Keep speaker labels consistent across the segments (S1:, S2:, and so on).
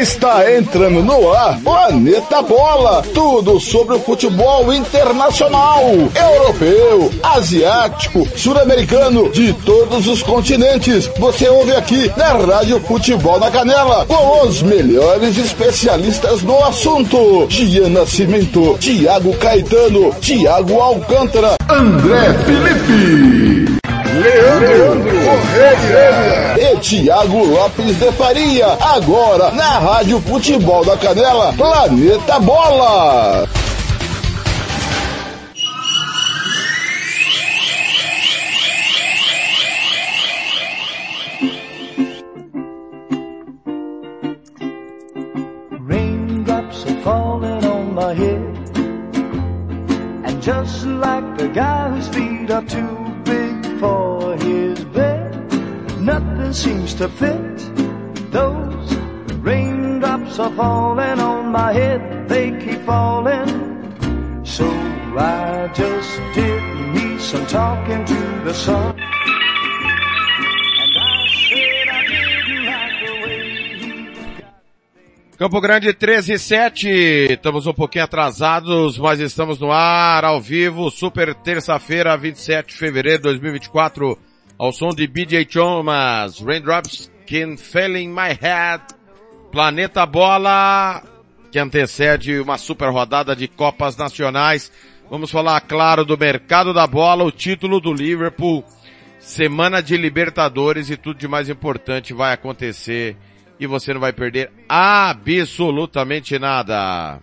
S1: Está entrando no ar Planeta Bola. Tudo sobre o futebol internacional, europeu, asiático, sul-americano, de todos os continentes. Você ouve aqui na Rádio Futebol na Canela, com os melhores especialistas no assunto. Gian Nascimento, Tiago Caetano, Tiago Alcântara, André Felipe. Leandro, Correia e Thiago Lopes de Faria. Agora na Rádio Futebol da Canela, Planeta Bola.
S2: Fit. Those raindrops are falling on my head, they keep falling. So I just did me some talking to the sun. The
S3: Campo Grande 13 e 7, estamos um pouquinho atrasados, mas estamos no ar, ao vivo, super terça-feira, 27 de fevereiro de 2024, ao som de BJ Thomas, Raindrops Can Fell in My Head, Planeta Bola, que antecede uma super rodada de Copas Nacionais. Vamos falar, claro, do mercado da bola, o título do Liverpool, semana de Libertadores e tudo de mais importante vai acontecer e você não vai perder absolutamente nada.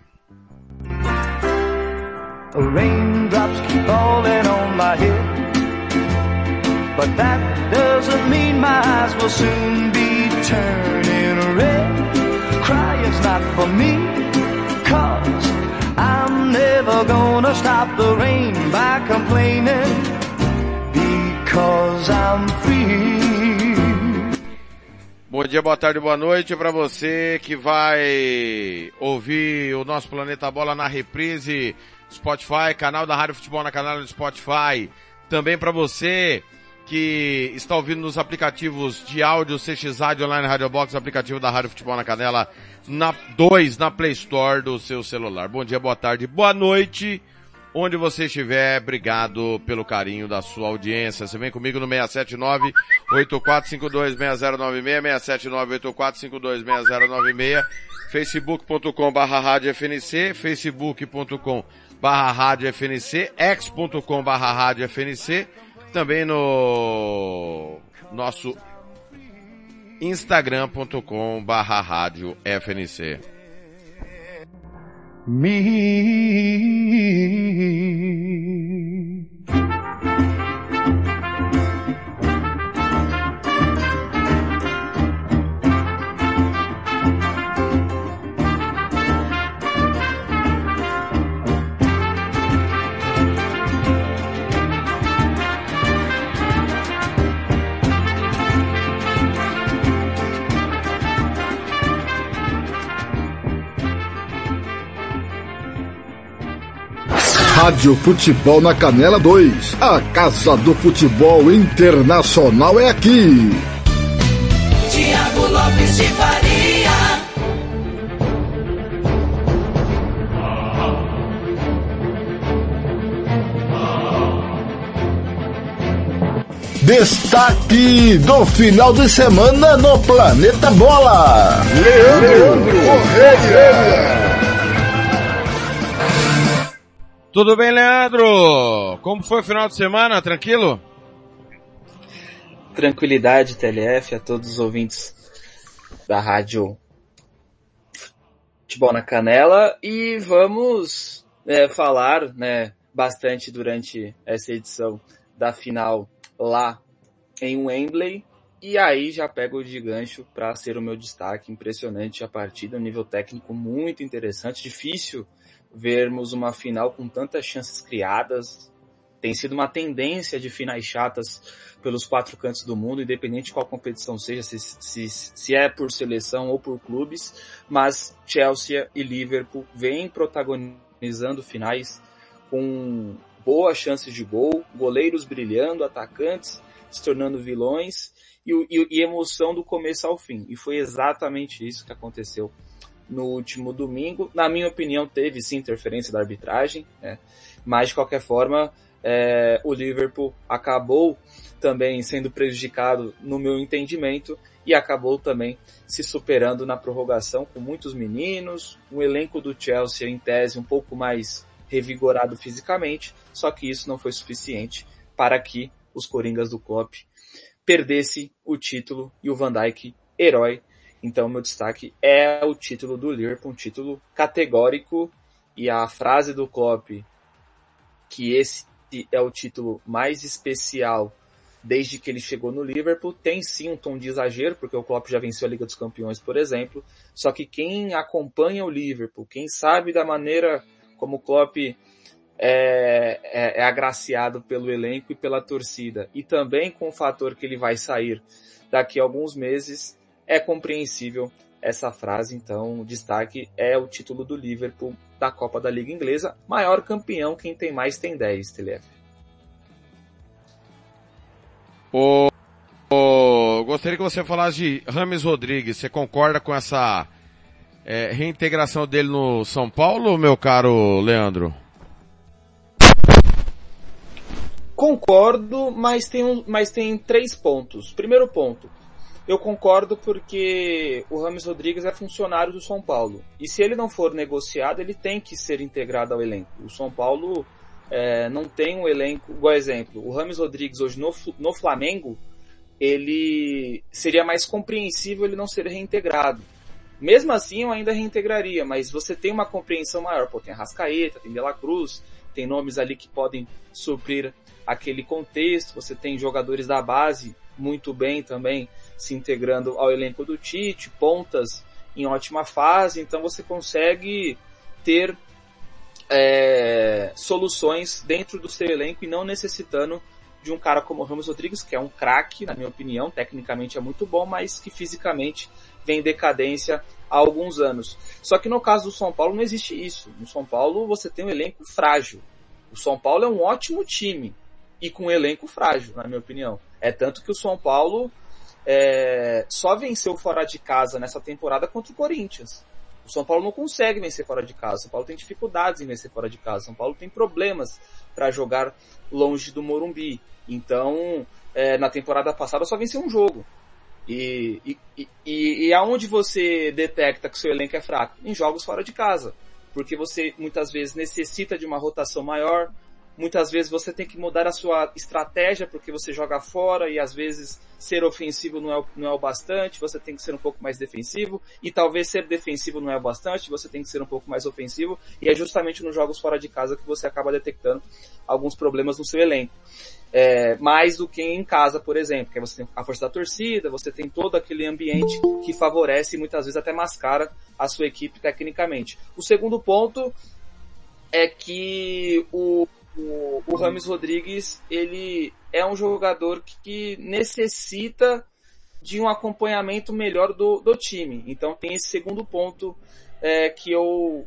S2: Raindrops keep falling on my head. But that doesn't mean my eyes will soon be turning red. Crying's not for me, cause I'm never gonna stop the rain by complaining. Because I'm free.
S3: Bom dia, boa tarde, boa noite para você que vai ouvir o nosso Planeta Bola na reprise Spotify, canal da Rádio Futebol na canal do Spotify. Também para você que está ouvindo nos aplicativos de áudio CX Rádio Online Radio Box, aplicativo da Rádio Futebol na Canela, na 2 na Play Store do seu celular. Bom dia, boa tarde, boa noite. Onde você estiver, obrigado pelo carinho da sua audiência. Você vem comigo no 679 84526096, 679 84526096, facebook.com barra rádio FNC, facebook.com barra rádio FNC, x.com barra rádio FNC, também no nosso instagram.com barra rádio FNC.
S2: Me.
S1: Rádio Futebol na Canela 2. A Casa do Futebol Internacional é aqui.
S4: Tiago Lopes de Faria.
S1: Destaque do final de semana no Planeta Bola. Leandro, Correia.
S3: Tudo bem, Leandro? Como foi o final de semana? Tranquilo?
S5: Tranquilidade, TLF, a todos os ouvintes da rádio Futebol na Canela e vamos é, falar né, bastante durante essa edição da final lá em Wembley e aí já pego de gancho para ser o meu destaque. Impressionante a partida, um nível técnico muito interessante, difícil vermos uma final com tantas chances criadas. Tem sido uma tendência de finais chatas pelos quatro cantos do mundo, independente de qual competição seja, se, se, se é por seleção ou por clubes, mas Chelsea e Liverpool vêm protagonizando finais com boas chances de gol, goleiros brilhando, atacantes se tornando vilões e, e, e emoção do começo ao fim. E foi exatamente isso que aconteceu no último domingo. Na minha opinião, teve sim interferência da arbitragem, né? mas de qualquer forma, é, o Liverpool acabou também sendo prejudicado no meu entendimento e acabou também se superando na prorrogação com muitos meninos, um elenco do Chelsea em tese um pouco mais revigorado fisicamente, só que isso não foi suficiente para que os Coringas do Klopp perdesse o título e o Van Dijk herói. Então meu destaque é o título do Liverpool, um título categórico. E a frase do Klopp que esse é o título mais especial desde que ele chegou no Liverpool, tem sim um tom de exagero, porque o Klopp já venceu a Liga dos Campeões, por exemplo, só que quem acompanha o Liverpool, quem sabe da maneira como o Klopp é, é, é, agraciado pelo elenco e pela torcida, e também com o fator que ele vai sair daqui a alguns meses, é compreensível essa frase, então o destaque é o título do Liverpool da Copa da Liga Inglesa, maior campeão, quem tem mais tem 10, TLF.
S3: O, o, gostaria que você falasse de Rames Rodrigues. Você concorda com essa é, reintegração dele no São Paulo, meu caro Leandro?
S5: Concordo, mas tem, um, mas tem três pontos. Primeiro ponto, eu concordo porque o Rames Rodrigues é funcionário do São Paulo. E se ele não for negociado, ele tem que ser integrado ao elenco. O São Paulo é, não tem um elenco, igual exemplo, o Rames Rodrigues hoje no, no Flamengo, ele seria mais compreensível ele não ser reintegrado. Mesmo assim, eu ainda reintegraria, mas você tem uma compreensão maior. Pô, tem Rascaeta, tem De La Cruz, tem nomes ali que podem suprir aquele contexto. Você tem jogadores da base muito bem também se integrando ao elenco do Tite, pontas em ótima fase, então você consegue ter é, soluções dentro do seu elenco e não necessitando de um cara como o Ramos Rodrigues, que é um craque, na minha opinião, tecnicamente é muito bom, mas que fisicamente vem em decadência há alguns anos. Só que no caso do São Paulo não existe isso. No São Paulo você tem um elenco frágil. O São Paulo é um ótimo time e com um elenco frágil, na minha opinião. É tanto que o São Paulo é, só venceu fora de casa nessa temporada contra o Corinthians. O São Paulo não consegue vencer fora de casa. O São Paulo tem dificuldades em vencer fora de casa. O São Paulo tem problemas para jogar longe do Morumbi. Então, é, na temporada passada só venceu um jogo. E, e, e, e aonde você detecta que seu elenco é fraco? Em jogos fora de casa. Porque você muitas vezes necessita de uma rotação maior, Muitas vezes você tem que mudar a sua estratégia porque você joga fora e às vezes ser ofensivo não é, não é o bastante, você tem que ser um pouco mais defensivo e talvez ser defensivo não é o bastante, você tem que ser um pouco mais ofensivo e é justamente nos jogos fora de casa que você acaba detectando alguns problemas no seu elenco. É, mais do que em casa, por exemplo, que você tem a força da torcida, você tem todo aquele ambiente que favorece e muitas vezes até mascara a sua equipe tecnicamente. O segundo ponto é que o o, o Rames Rodrigues, ele é um jogador que necessita de um acompanhamento melhor do, do time. Então tem esse segundo ponto é, que eu,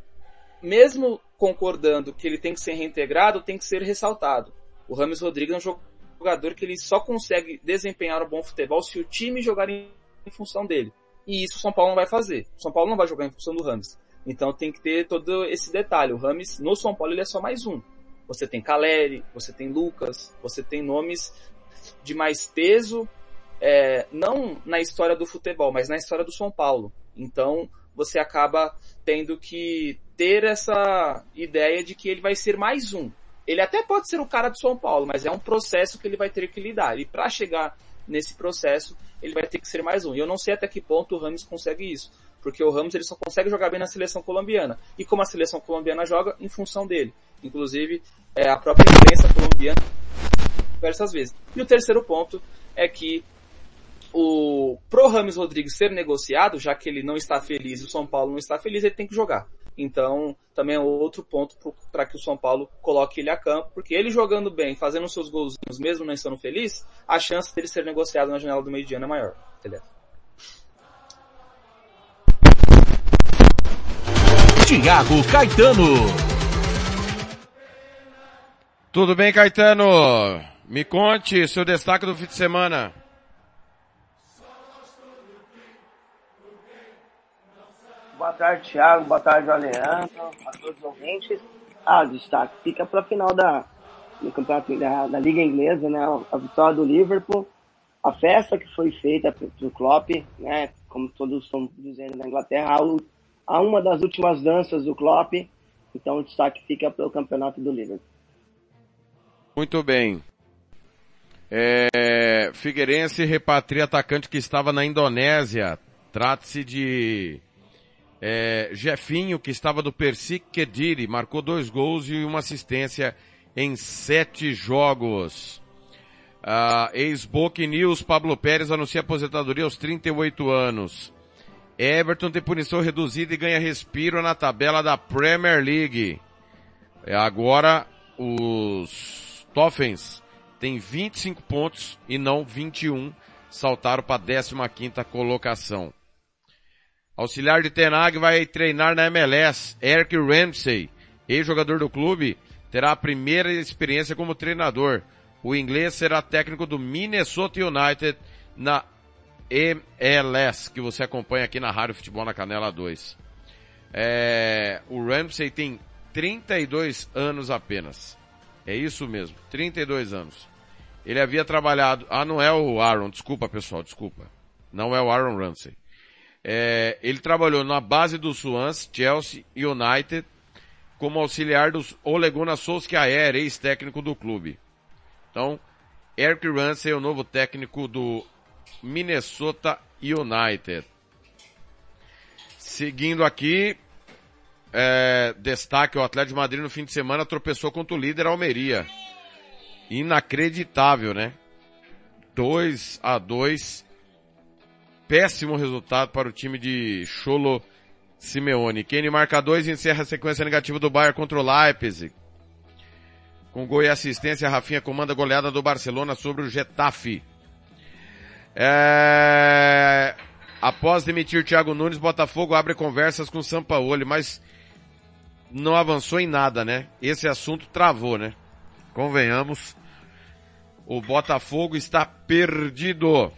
S5: mesmo concordando que ele tem que ser reintegrado, tem que ser ressaltado. O Rames Rodrigues é um jogador que ele só consegue desempenhar um bom futebol se o time jogar em, em função dele. E isso o São Paulo não vai fazer. O São Paulo não vai jogar em função do Rames. Então tem que ter todo esse detalhe. O Rames, no São Paulo, ele é só mais um. Você tem Caleri, você tem Lucas, você tem nomes de mais peso, é, não na história do futebol, mas na história do São Paulo. Então você acaba tendo que ter essa ideia de que ele vai ser mais um. Ele até pode ser o cara do São Paulo, mas é um processo que ele vai ter que lidar. E para chegar nesse processo, ele vai ter que ser mais um. E eu não sei até que ponto o Ramos consegue isso. Porque o Ramos ele só consegue jogar bem na seleção colombiana. E como a seleção colombiana joga, em função dele. Inclusive, é, a própria imprensa colombiana diversas vezes. E o terceiro ponto é que o pro Rames Rodrigues ser negociado, já que ele não está feliz e o São Paulo não está feliz, ele tem que jogar. Então, também é outro ponto para que o São Paulo coloque ele a campo, porque ele jogando bem, fazendo seus golzinhos, mesmo não estando feliz, a chance dele ser negociado na janela do meio de ano é maior. Entendeu?
S6: Tiago Caetano.
S3: Tudo bem, Caetano? Me conte seu destaque do fim de semana.
S7: Boa tarde, Thiago. Boa tarde, Alejandro. A todos os ouvintes. Ah, destaque fica para a final da, do campeonato da, da, Liga Inglesa, né? A vitória do Liverpool. A festa que foi feita pro Klopp, né? Como todos estão dizendo na Inglaterra, a, a uma das últimas danças do Klopp. Então o destaque fica para o campeonato do Liverpool.
S3: Muito bem. É, Figueirense repatria atacante que estava na Indonésia. Trata-se de é, Jefinho, que estava do Persic Kediri, marcou dois gols e uma assistência em sete jogos. Uh, Ex-Book News, Pablo Pérez anuncia aposentadoria aos 38 anos. Everton tem punição reduzida e ganha respiro na tabela da Premier League. É, agora os Toffens têm 25 pontos e não 21, saltaram para a 15ª colocação. Auxiliar de Tenag vai treinar na MLS. Eric Ramsey, ex-jogador do clube, terá a primeira experiência como treinador. O inglês será técnico do Minnesota United na MLS, que você acompanha aqui na Rádio Futebol na Canela 2. É, o Ramsey tem 32 anos apenas. É isso mesmo, 32 anos. Ele havia trabalhado, ah não é o Aaron, desculpa pessoal, desculpa. Não é o Aaron Ramsey. É, ele trabalhou na base do Swans, Chelsea United, como auxiliar dos Oleguna Solskjaer, ex-técnico do clube. Então, Eric Ramsey é o novo técnico do Minnesota United. Seguindo aqui, é, destaque, o Atlético de Madrid no fim de semana tropeçou contra o líder Almeria. Inacreditável, né? 2 a 2 péssimo resultado para o time de Cholo Simeone. Kenny marca dois e encerra a sequência negativa do Bayern contra o Leipzig. Com gol e assistência, Rafinha comanda a goleada do Barcelona sobre o Getafe. É... Após demitir Thiago Nunes, Botafogo abre conversas com Sampaoli, mas não avançou em nada, né? Esse assunto travou, né? Convenhamos. O Botafogo está perdido.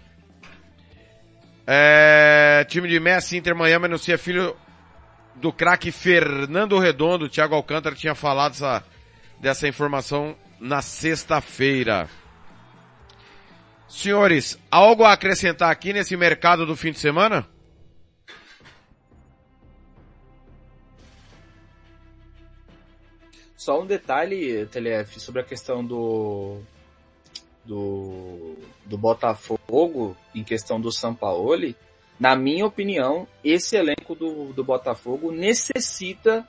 S3: É, time de Messi, Inter Miami anuncia filho do craque Fernando Redondo. Thiago Alcântara tinha falado essa, dessa informação na sexta-feira. Senhores, algo a acrescentar aqui nesse mercado do fim de semana?
S5: Só um detalhe, TLF, sobre a questão do do, do Botafogo, em questão do Sampaoli, na minha opinião, esse elenco do, do Botafogo necessita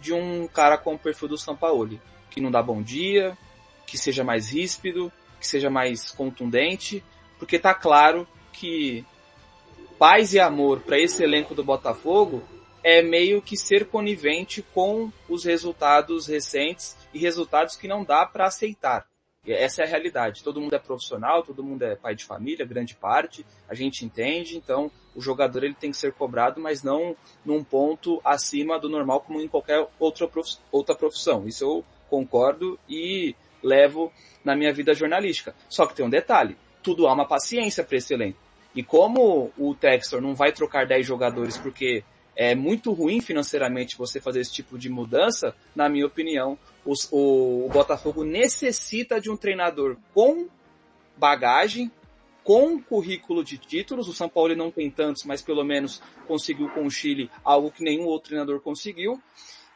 S5: de um cara com o perfil do Sampaoli, que não dá bom dia, que seja mais ríspido, que seja mais contundente, porque tá claro que paz e amor para esse elenco do Botafogo é meio que ser conivente com os resultados recentes e resultados que não dá para aceitar. Essa é a realidade. Todo mundo é profissional, todo mundo é pai de família, grande parte. A gente entende, então o jogador ele tem que ser cobrado, mas não num ponto acima do normal como em qualquer outra profissão. Isso eu concordo e levo na minha vida jornalística. Só que tem um detalhe, tudo há uma paciência para esse elenco. E como o Textor não vai trocar 10 jogadores porque é muito ruim financeiramente você fazer esse tipo de mudança, na minha opinião, os, o, o Botafogo necessita de um treinador com bagagem, com currículo de títulos. O São Paulo não tem tantos, mas pelo menos conseguiu com o Chile algo que nenhum outro treinador conseguiu.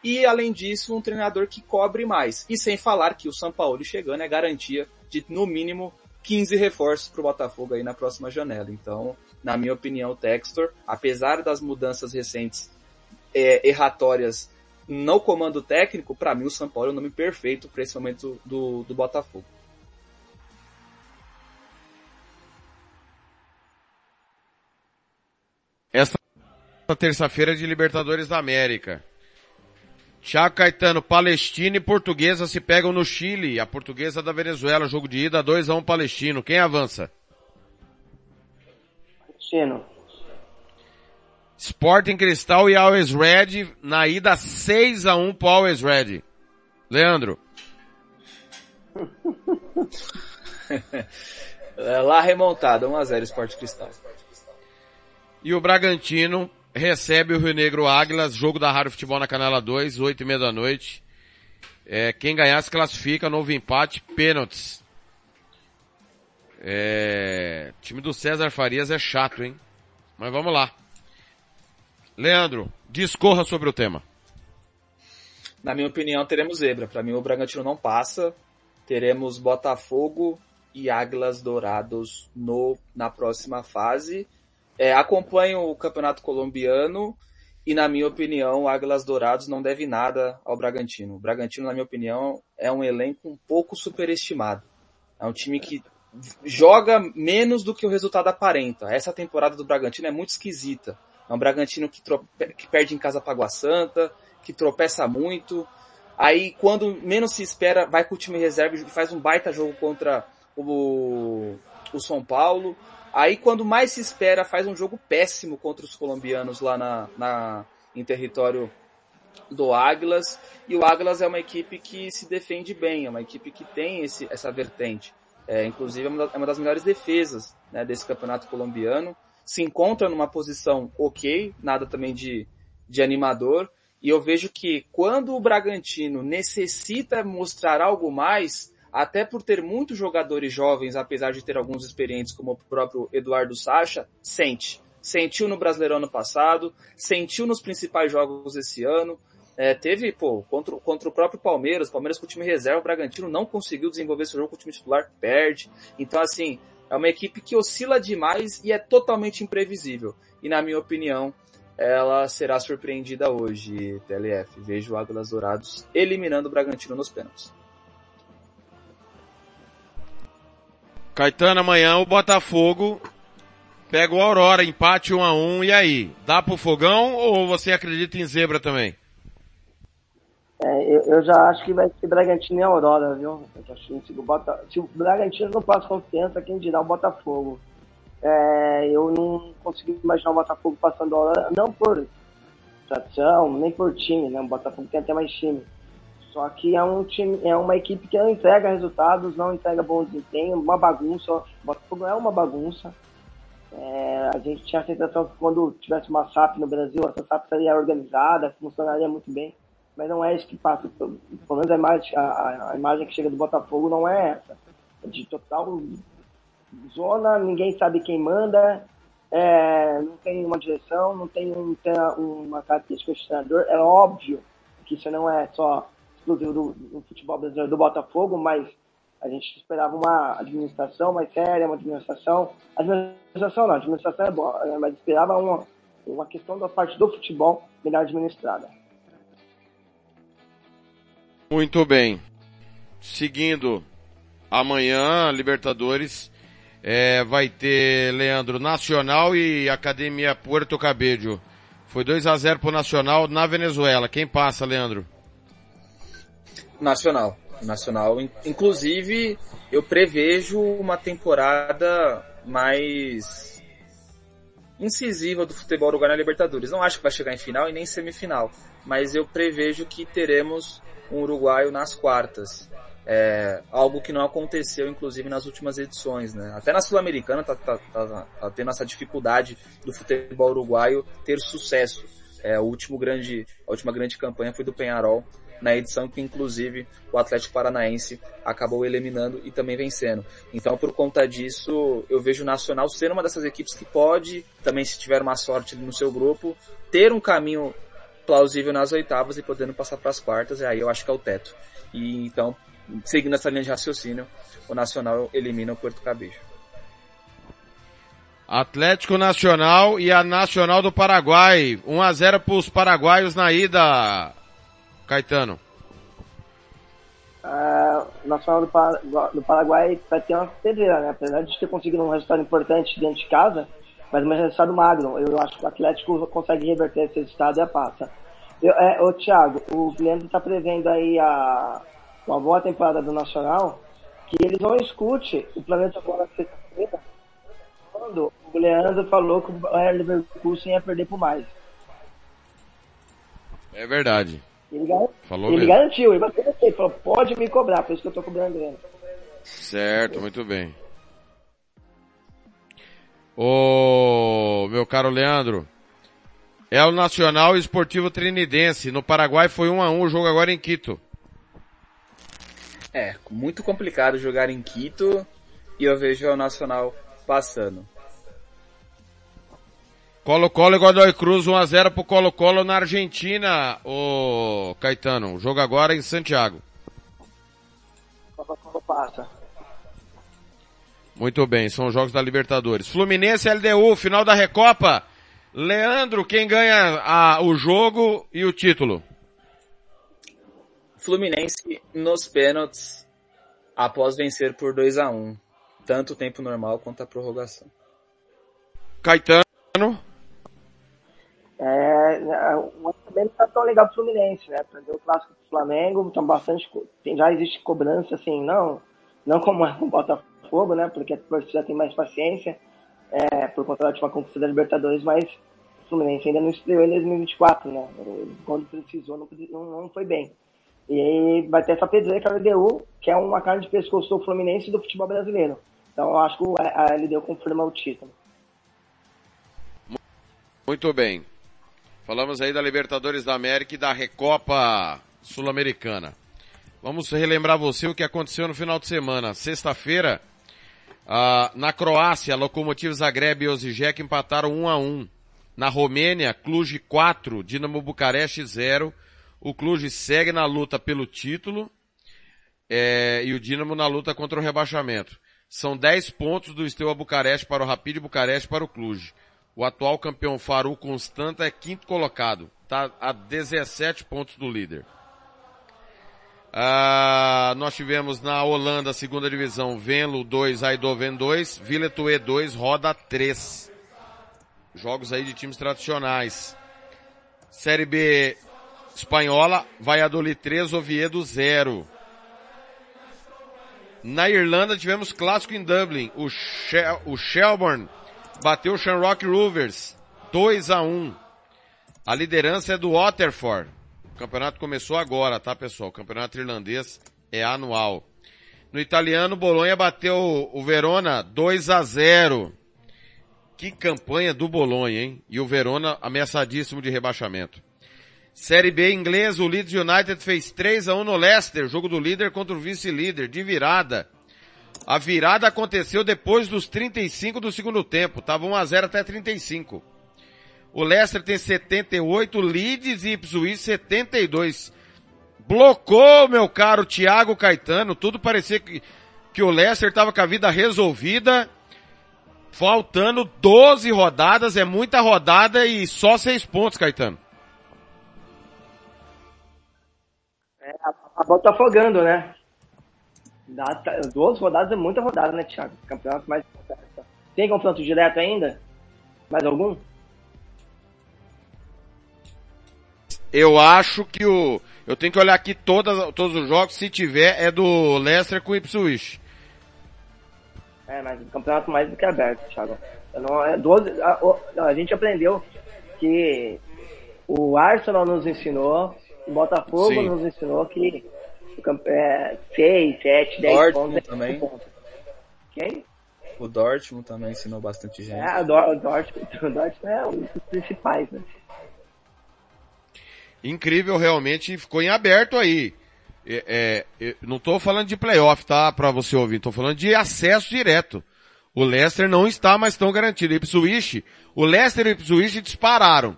S5: E além disso, um treinador que cobre mais. E sem falar que o São Paulo chegando é garantia de no mínimo 15 reforços para o Botafogo aí na próxima janela. Então, na minha opinião, o Textor, apesar das mudanças recentes é, erratórias no comando técnico, para mim o São Paulo é o nome perfeito para esse momento do, do Botafogo.
S3: Esta terça-feira de Libertadores da América. Thiago Caetano, Palestina e Portuguesa se pegam no Chile. A Portuguesa da Venezuela, jogo de ida 2 a 1 Palestino. Quem avança?
S7: Palestino.
S3: Sporting Cristal e Always Red na ida 6 a 1 pro Always Red. Leandro.
S5: É lá remontada, 1 a 0 Sport Cristal.
S3: E o Bragantino recebe o Rio Negro Águilas, jogo da Rádio Futebol na Canela 2, 8 e meia da noite. É, quem ganhar se classifica, novo empate, pênaltis. É, time do César Farias é chato, hein? Mas vamos lá. Leandro, discorra sobre o tema.
S5: Na minha opinião, teremos zebra. Para mim, o Bragantino não passa. Teremos Botafogo e Águilas Dourados no, na próxima fase. É, acompanho o Campeonato Colombiano e, na minha opinião, o Águilas Dourados não deve nada ao Bragantino. O Bragantino, na minha opinião, é um elenco um pouco superestimado. É um time que joga menos do que o resultado aparenta. Essa temporada do Bragantino é muito esquisita. É um Bragantino que, que perde em casa para Água Santa, que tropeça muito. Aí, quando menos se espera, vai com o time reserva e faz um baita jogo contra o, o São Paulo. Aí, quando mais se espera, faz um jogo péssimo contra os colombianos lá na, na, em território do Águilas. E o Águilas é uma equipe que se defende bem, é uma equipe que tem esse, essa vertente. É, inclusive, é uma das melhores defesas né, desse campeonato colombiano se encontra numa posição ok, nada também de, de animador, e eu vejo que quando o Bragantino necessita mostrar algo mais, até por ter muitos jogadores jovens, apesar de ter alguns experientes, como o próprio Eduardo Sacha, sente. Sentiu no Brasileirão ano passado, sentiu nos principais jogos esse ano. É, teve, pô, contra, contra o próprio Palmeiras, Palmeiras com o time reserva, o Bragantino não conseguiu desenvolver esse jogo com o time titular, perde. Então, assim, é uma equipe que oscila demais e é totalmente imprevisível. E na minha opinião, ela será surpreendida hoje, TLF. Vejo o Águilas Dourados eliminando o Bragantino nos pênaltis.
S3: Caetano, amanhã o Botafogo pega o Aurora, empate 1 a 1 e aí? Dá pro fogão ou você acredita em zebra também?
S7: É, eu, eu, já acho que vai ser Bragantino e Aurora, viu? se, o Bota, se o Bragantino não passa confiança, quem dirá o Botafogo. É, eu não consigo imaginar o Botafogo passando a Aurora, não por tradição, nem por time, né? O Botafogo tem até mais time. Só que é um time, é uma equipe que não entrega resultados, não entrega bom desempenho, uma bagunça. O Botafogo é uma bagunça. É, a gente tinha a sensação que quando tivesse uma SAP no Brasil, essa SAP seria organizada, funcionaria muito bem mas não é isso que passa. Pelo menos a imagem, a, a imagem que chega do Botafogo não é essa. É de total zona, ninguém sabe quem manda, é, não tem uma direção, não tem, um, uma característica de treinador. É óbvio que isso não é só exclusivo do, do, futebol brasileiro do Botafogo, mas a gente esperava uma administração mais séria, uma administração. Administração não, administração é boa, mas esperava uma, uma questão da parte do futebol melhor administrada.
S3: Muito bem. Seguindo, amanhã, Libertadores, é, vai ter Leandro Nacional e Academia Puerto Cabello. Foi 2 a 0 pro Nacional na Venezuela. Quem passa, Leandro?
S5: Nacional. Nacional. Inclusive, eu prevejo uma temporada mais incisiva do futebol uruguai na Libertadores. Não acho que vai chegar em final e nem semifinal, mas eu prevejo que teremos um uruguaio nas quartas. É, algo que não aconteceu, inclusive, nas últimas edições, né? Até na Sul-Americana tá, tá, tá, tá, tendo essa dificuldade do futebol uruguaio ter sucesso. É, o último grande, a última grande campanha foi do Penharol, na edição que, inclusive, o Atlético Paranaense acabou eliminando e também vencendo. Então, por conta disso, eu vejo o Nacional ser uma dessas equipes que pode, também se tiver uma sorte no seu grupo, ter um caminho plausível nas oitavas e podendo passar para as quartas, e aí eu acho que é o teto. E então, seguindo essa linha de raciocínio, o Nacional elimina o Porto Cabejo.
S3: Atlético Nacional e a Nacional do Paraguai. 1 a 0 para os paraguaios na ida. Caetano.
S7: Uh, Nacional do, do, Paraguai vai ter uma pedreira, né? Apesar de ter conseguido um resultado importante dentro de casa, mas um resultado magro. Eu acho que o Atlético consegue reverter esse resultado e a passa. Eu, é, ô, Thiago, o Leandro está prevendo aí a, uma boa temporada do Nacional, que eles não escute o Planeta Bola sexta-feira, quando o Leandro falou que o Bayern Leverkusen ia perder por mais.
S3: É verdade.
S7: Ele, falou ele garantiu, ele falou, pode me cobrar, por isso que eu tô cobrando ele.
S3: Certo, muito bem. Ô, meu caro Leandro, É o Nacional Esportivo Trinidense. No Paraguai foi 1 a 1 o jogo agora em Quito.
S5: É, muito complicado jogar em Quito e eu vejo o Nacional passando.
S3: Colo-Colo e Godoy Cruz 1x0 pro Colo-Colo na Argentina, o Caetano. O jogo agora em Santiago.
S7: Colo-Colo passa.
S3: Muito bem, são os jogos da Libertadores. Fluminense e LDU, final da Recopa. Leandro, quem ganha a, o jogo e o título?
S5: Fluminense nos pênaltis após vencer por 2 a 1 tanto o tempo normal quanto a prorrogação.
S3: Caetano?
S7: É, o também não tá tão legal pro Fluminense, né? Perdeu o clássico do Flamengo, então bastante, já existe cobrança, assim, não, não como é com o Botafogo, né? Porque a torcida tem mais paciência, é, por conta da última conquista da Libertadores, mas o Fluminense ainda não estreou em 2024, né? Quando precisou, não, não, foi bem. E aí vai ter essa pedreira que a LDU, que é uma carne de pescoço do Fluminense e do futebol brasileiro. Então eu acho que a LDU confirma o título.
S3: Muito bem. Falamos aí da Libertadores da América e da Recopa Sul-Americana. Vamos relembrar você o que aconteceu no final de semana. Sexta-feira, uh, na Croácia, Lokomotiv Zagreb e Osijek empataram 1 a 1. Na Romênia, Cluj 4, Dinamo Bucareste 0. O Cluj segue na luta pelo título é, e o Dinamo na luta contra o rebaixamento. São 10 pontos do Steaua Bucareste para o Rapid Bucareste para o Cluj. O atual campeão Faru Constanta é quinto colocado. Está a 17 pontos do líder. Ah, nós tivemos na Holanda, segunda divisão, Venlo 2, Eindhoven 2, Villetue 2, Roda 3. Jogos aí de times tradicionais. Série B espanhola, Valladolid 3, Oviedo 0. Na Irlanda tivemos clássico em Dublin. O, Shel o Shelbourne bateu o Shamrock Rovers 2 a 1. A liderança é do Waterford. Campeonato começou agora, tá pessoal? O campeonato irlandês é anual. No italiano, Bolonha bateu o Verona 2 a 0. Que campanha do Bolonha, hein? E o Verona ameaçadíssimo de rebaixamento. Série B inglesa, o Leeds United fez 3 a 1 no Leicester, jogo do líder contra o vice-líder, de virada. A virada aconteceu depois dos 35 do segundo tempo, tava 1 a 0 até 35. O Leicester tem 78, Leeds e Ipswich 72. Blocou, meu caro Thiago Caetano, tudo parecia que, que o Leicester estava com a vida resolvida. Faltando 12 rodadas, é muita rodada e só 6 pontos, Caetano.
S7: É, a, bola tá afogando, né? Dá, duas rodadas é muita rodada, né, Thiago? Campeonato mais. Tem confronto direto ainda? Mais algum?
S3: Eu acho que o. Eu tenho que olhar aqui todas, todos os jogos, se tiver, é do Leicester com o Ipswich.
S7: É, mas o campeonato mais do que aberto, Thiago. Não, é 12, a, a, gente aprendeu que o Arsenal nos ensinou, o Botafogo Sim. nos ensinou que é, 6, 7, 10
S5: Dortmund pontos. também.
S7: Pontos. Quem?
S5: O Dortmund também ensinou bastante gente.
S7: É, o, Dort, o, Dortmund, o Dortmund é um dos principais, né?
S3: Incrível, realmente, ficou em aberto aí. É, é, não estou falando de playoff, tá? Para você ouvir, estou falando de acesso direto. O Leicester não está mais tão garantido. O Ipswich, o Leicester e o Ipswich dispararam.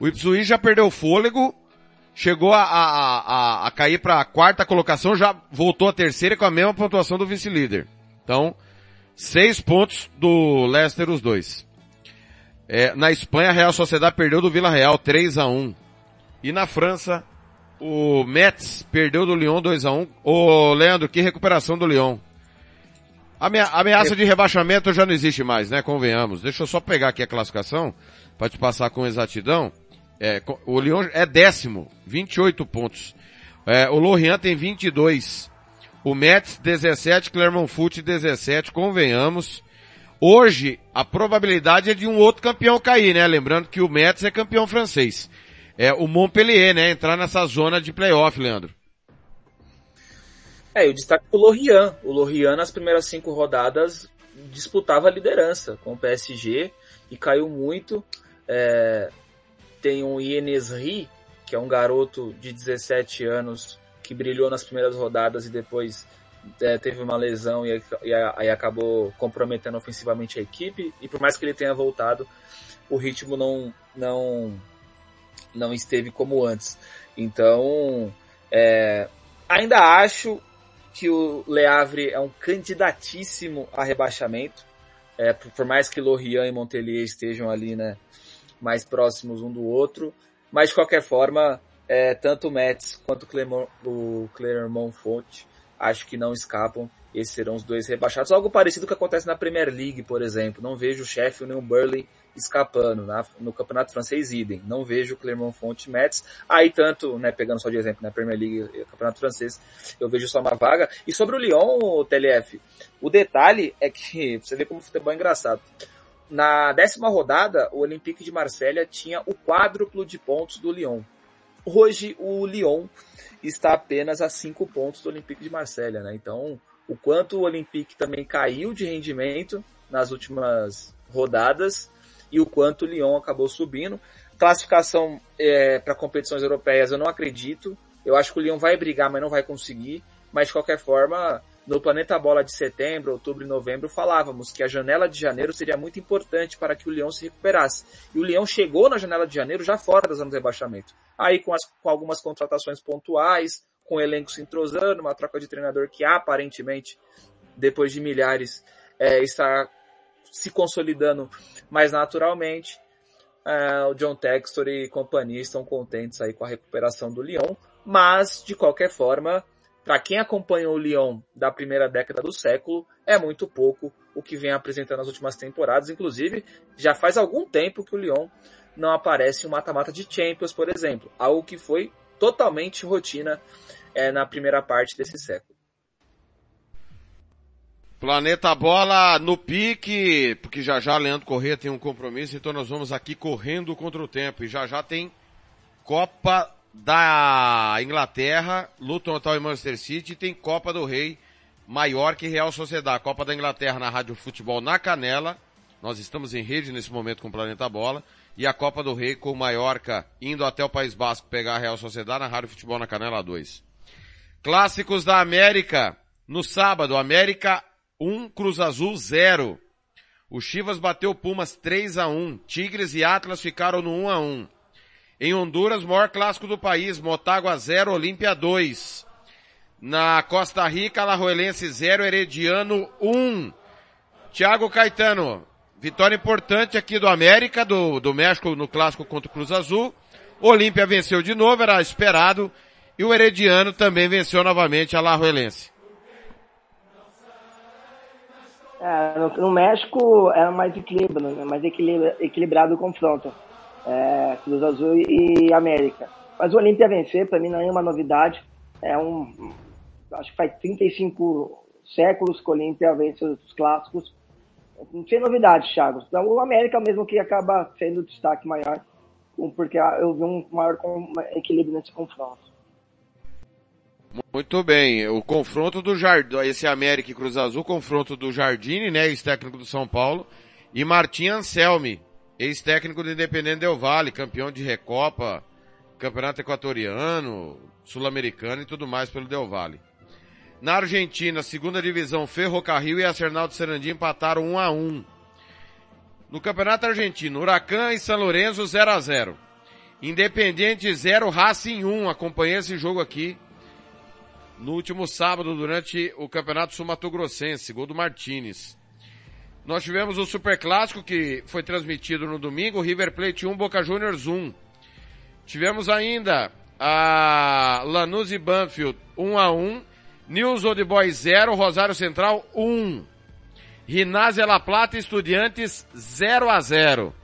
S3: O Ipswich já perdeu fôlego, chegou a, a, a, a cair para a quarta colocação, já voltou a terceira com a mesma pontuação do vice-líder. Então, seis pontos do Leicester os dois. É, na Espanha, a Real Sociedade perdeu do Vila Real 3 a 1 E na França, o Metz perdeu do Lyon 2 a 1 Ô, Leandro, que recuperação do Lyon. A ameaça de rebaixamento já não existe mais, né? Convenhamos. Deixa eu só pegar aqui a classificação para te passar com exatidão. É, o Lyon é décimo, 28 pontos. É, o Lorient tem 22. O Metz 17, Clermont Foot 17, convenhamos. Hoje, a probabilidade é de um outro campeão cair, né? Lembrando que o Metz é campeão francês. É o Montpellier, né? Entrar nessa zona de playoff, Leandro.
S5: É, eu destaco o Lorient. O Lorient nas primeiras cinco rodadas disputava a liderança com o PSG e caiu muito. É, tem um Ienesri, que é um garoto de 17 anos que brilhou nas primeiras rodadas e depois é, teve uma lesão e, e aí acabou comprometendo ofensivamente a equipe. E por mais que ele tenha voltado, o ritmo não, não, não esteve como antes. Então, é, ainda acho que o Leavre é um candidatíssimo a rebaixamento. É, por mais que Lorient e Montpellier estejam ali, né, mais próximos um do outro. Mas de qualquer forma, é, tanto o Mets quanto o Clermont, o Clermont-Fonte acho que não escapam. Esses serão os dois rebaixados. Algo parecido que acontece na Premier League, por exemplo. Não vejo o Sheffield nem o Burley escapando. Na, no Campeonato Francês, idem. Não vejo o Clermont-Fonte Mets. Aí tanto, né, pegando só de exemplo, na Premier League e Campeonato Francês, eu vejo só uma vaga. E sobre o Lyon, o TLF, o detalhe é que, você vê como o futebol é engraçado. Na décima rodada, o Olympique de Marselha tinha o quádruplo de pontos do Lyon. Hoje, o Lyon está apenas a cinco pontos do Olympique de Marselha, né? Então, o quanto o Olympique também caiu de rendimento nas últimas rodadas e o quanto o Lyon acabou subindo. Classificação é, para competições europeias eu não acredito. Eu acho que o Lyon vai brigar, mas não vai conseguir. Mas de qualquer forma, no Planeta Bola de setembro, outubro e novembro, falávamos que a janela de janeiro seria muito importante para que o Leão se recuperasse. E o Leão chegou na janela de janeiro já fora da zona de rebaixamento. Aí com, as, com algumas contratações pontuais, com o elenco se entrosando, uma troca de treinador que aparentemente, depois de milhares, é, está se consolidando mais naturalmente. É, o John Textor e companhia estão contentes aí com a recuperação do Lyon, mas de qualquer forma para quem acompanhou o Lyon da primeira década do século, é muito pouco o que vem apresentando nas últimas temporadas. Inclusive, já faz algum tempo que o Lyon não aparece em mata-mata de Champions, por exemplo. Algo que foi totalmente rotina é, na primeira parte desse século.
S3: Planeta Bola no pique, porque já já Leandro Corrêa tem um compromisso, então nós vamos aqui correndo contra o tempo. E já já tem Copa da Inglaterra, Luton Total e Manchester City, tem Copa do Rei, maior que Real Sociedade. Copa da Inglaterra na Rádio Futebol na Canela. Nós estamos em rede nesse momento com o Planeta Bola. E a Copa do Rei com o Maiorca indo até o País Basco pegar a Real Sociedade na Rádio Futebol na Canela 2. Clássicos da América. No sábado, América 1, Cruz Azul 0. O Chivas bateu Pumas 3 a 1. Tigres e Atlas ficaram no 1 a 1. Em Honduras, maior clássico do país, Motagua 0, Olímpia 2. Na Costa Rica, Alajuelense 0, Herediano 1. Thiago Caetano, vitória importante aqui do América, do, do México no clássico contra o Cruz Azul. Olímpia venceu de novo, era esperado. E o Herediano também venceu novamente a Alajuelense.
S7: É, no, no, México era mais equilíbrio, né? mais equilibrado o confronto é, Cruz Azul e América. Mas o Olímpia vencer, para mim, não é uma novidade. É um. Acho que faz 35 séculos que o Olímpia vence os clássicos. Sem novidade, Thiago. Então, o América mesmo que acaba sendo o destaque maior, porque eu vi um maior equilíbrio nesse confronto.
S3: Muito bem, o confronto do Jardim, esse América e Cruz Azul, confronto do Jardine, né, ex-técnico do São Paulo, e Martim Anselmi, ex-técnico do Independente Del Vale, campeão de Recopa, Campeonato Equatoriano, Sul-Americano e tudo mais pelo Del Valle. Na Argentina, segunda divisão, Ferrocarril e Arsenal de Sarandi empataram 1 a 1. No Campeonato Argentino, Huracan e São Lourenço 0 a 0. Independiente 0, Racing 1. Acompanhei esse jogo aqui no último sábado durante o Campeonato Sul-Mato Grossense, gol do Martinez. Nós tivemos o Super Clássico que foi transmitido no domingo, River Plate 1, Boca Juniors 1. Tivemos ainda a Lanús e Banfield 1 a 1, News Old Boys 0, Rosário Central 1. Rinásia La Plata Estudiantes 0 a 0.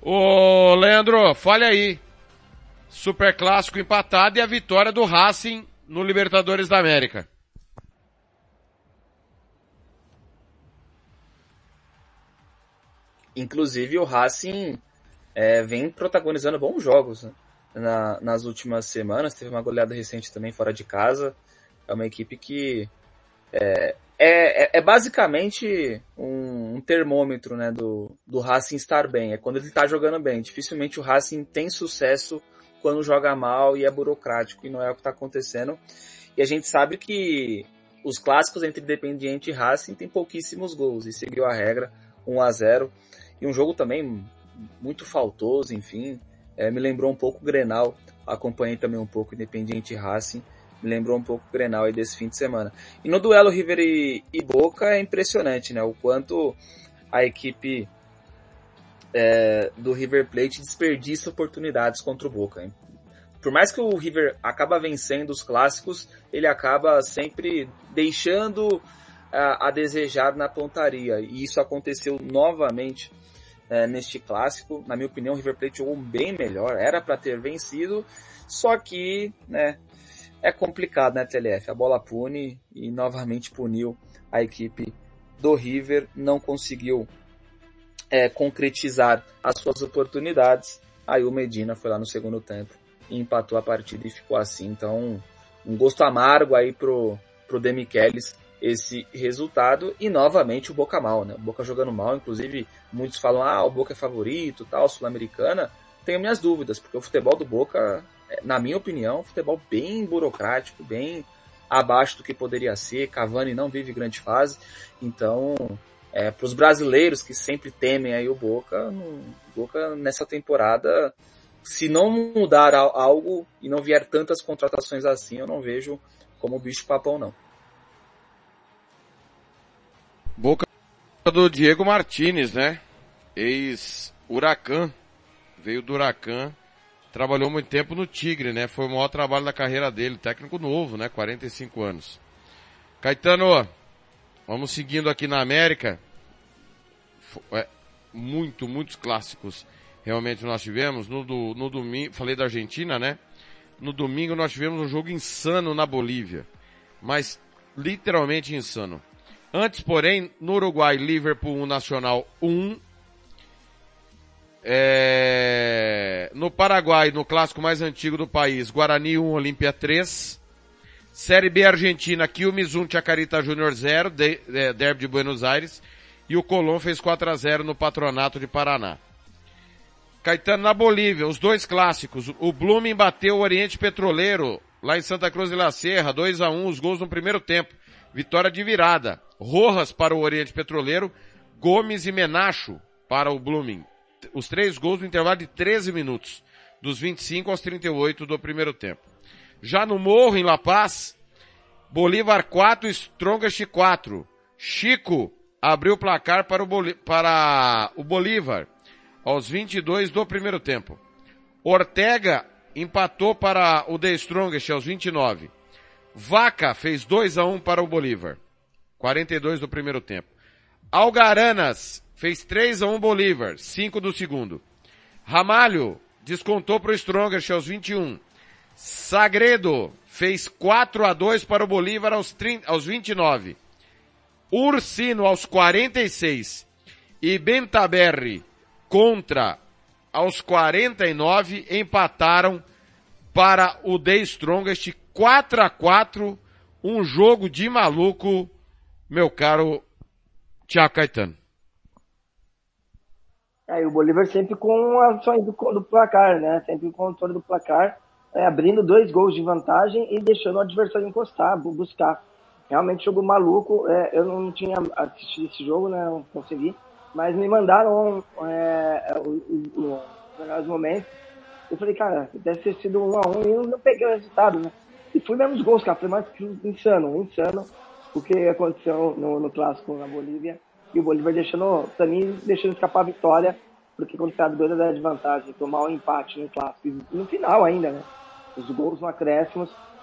S3: Ô, Leandro, fale aí. Super Clássico empatado e a vitória do Racing no Libertadores da América.
S5: Inclusive o Racing é, vem protagonizando bons jogos né? Na, nas últimas semanas. Teve uma goleada recente também fora de casa. É uma equipe que é, é, é, é basicamente um um termômetro, né, do, do Racing estar bem. É quando ele está jogando bem. Dificilmente o Racing tem sucesso quando joga mal e é burocrático, e não é o que está acontecendo. E a gente sabe que os clássicos entre Independiente e Racing tem pouquíssimos gols, e seguiu a regra, 1 a 0 E um jogo também muito faltoso, enfim. É, me lembrou um pouco o Grenal, acompanhei também um pouco Independiente e Racing me lembrou um pouco o Grenal aí desse fim de semana. E no duelo River e, e Boca é impressionante, né? O quanto a equipe é, do River Plate desperdiça oportunidades contra o Boca. Hein? Por mais que o River acaba vencendo os clássicos, ele acaba sempre deixando a, a desejar na pontaria. E isso aconteceu novamente é, neste clássico. Na minha opinião, o River Plate jogou bem melhor. Era para ter vencido, só que, né, é complicado, né, TLF? A bola pune e novamente puniu a equipe do River, não conseguiu é, concretizar as suas oportunidades. Aí o Medina foi lá no segundo tempo e empatou a partida e ficou assim. Então, um gosto amargo aí pro, pro Demichelis esse resultado e novamente o Boca mal, né? O Boca jogando mal, inclusive muitos falam, ah, o Boca é favorito, tal, Sul-Americana. Tenho minhas dúvidas, porque o futebol do Boca na minha opinião, futebol bem burocrático, bem abaixo do que poderia ser. Cavani não vive grande fase, então é, para os brasileiros que sempre temem aí o Boca, no, Boca nessa temporada, se não mudar algo e não vier tantas contratações assim, eu não vejo como bicho papão não.
S3: Boca do Diego Martinez, né? Ex-Huracan. Veio do Huracan trabalhou muito tempo no Tigre, né? Foi o maior trabalho da carreira dele, técnico novo, né? 45 anos. Caetano, vamos seguindo aqui na América. É, muito, muitos clássicos realmente nós tivemos. No, do, no domingo, falei da Argentina, né? No domingo nós tivemos um jogo insano na Bolívia. Mas literalmente insano. Antes, porém, no Uruguai, Liverpool 1 Nacional 1, é... No Paraguai, no clássico mais antigo do país, Guarani 1, Olímpia 3. Série B Argentina, Quilmes 1, Chacarita Júnior 0, de, é, Derby de Buenos Aires. E o Colón fez 4 a 0 no Patronato de Paraná. Caetano na Bolívia, os dois clássicos. O Blooming bateu o Oriente Petroleiro, lá em Santa Cruz de la Serra, 2 a 1 os gols no primeiro tempo. Vitória de virada. Rojas para o Oriente Petroleiro, Gomes e Menacho para o Blooming os três gols no intervalo de 13 minutos, dos 25 aos 38 do primeiro tempo. Já no Morro, em La Paz, Bolívar 4, Strongest 4. Chico abriu o placar para o, para o Bolívar aos 22 do primeiro tempo. Ortega empatou para o The Strongest aos 29. Vaca fez 2 a 1 para o Bolívar. 42 do primeiro tempo. Algaranas fez 3 a 1 Bolívar, 5 do segundo. Ramalho descontou para o Strongest aos 21. Sagredo fez 4 a 2 para o Bolívar aos, 30, aos 29. Ursino aos 46 e Bentaberri contra aos 49 empataram para o The Strongest 4 a 4 um jogo de maluco, meu caro Tiago Caetano.
S7: Aí o Bolívar sempre com ações do, do placar, né? Sempre o controle do placar, é, abrindo dois gols de vantagem e deixando o adversário encostar, buscar. Realmente jogo maluco. É, eu não tinha assistido esse jogo, né? Não consegui. Mas me mandaram é, os melhores momentos. Eu falei, cara, deve ter sido um a um e eu não peguei o resultado, né? E fui mesmo os gols, cara. Foi mais insano, insano o que aconteceu no, no clássico na Bolívia e o Bolívar deixando, pra mim, deixando escapar a vitória, porque quando você dois a de vantagem, tomar um empate no clássico, no final ainda, né? Os gols no é,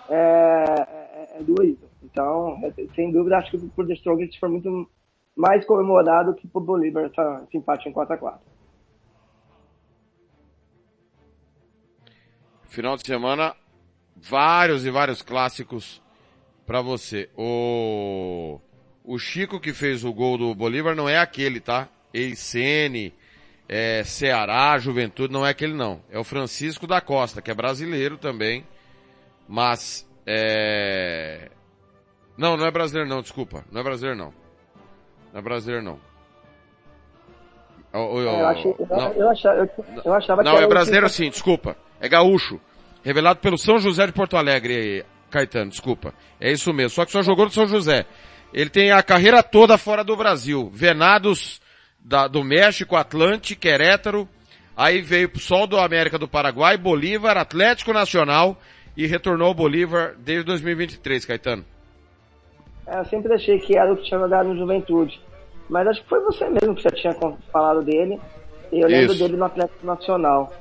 S7: é, é doído. Então, é, sem dúvida, acho que por The Strongest foi muito mais comemorado que por Bolívar essa, esse empate em 4x4.
S3: Final de semana, vários e vários clássicos para você. O o Chico que fez o gol do Bolívar não é aquele, tá? Eisene, é, Ceará, Juventude, não é aquele não. É o Francisco da Costa, que é brasileiro também, mas é... Não, não é brasileiro não, desculpa. Não é brasileiro não. Não é brasileiro não.
S7: É, eu, achei, eu,
S3: não,
S7: eu achava, eu, eu achava que
S3: não,
S7: era
S3: é brasileiro sim, desculpa. É gaúcho. Revelado pelo São José de Porto Alegre, Caetano, desculpa. É isso mesmo, só que só jogou no São José. Ele tem a carreira toda fora do Brasil. Venados da- do México, Atlante, Querétaro. Aí veio pro Sol do América do Paraguai, Bolívar, Atlético Nacional e retornou ao Bolívar desde 2023, Caetano.
S7: É, eu sempre achei que era o que tinha jogado no Juventude. Mas acho que foi você mesmo que já tinha falado dele. E eu lembro
S3: Isso.
S7: dele no Atlético Nacional.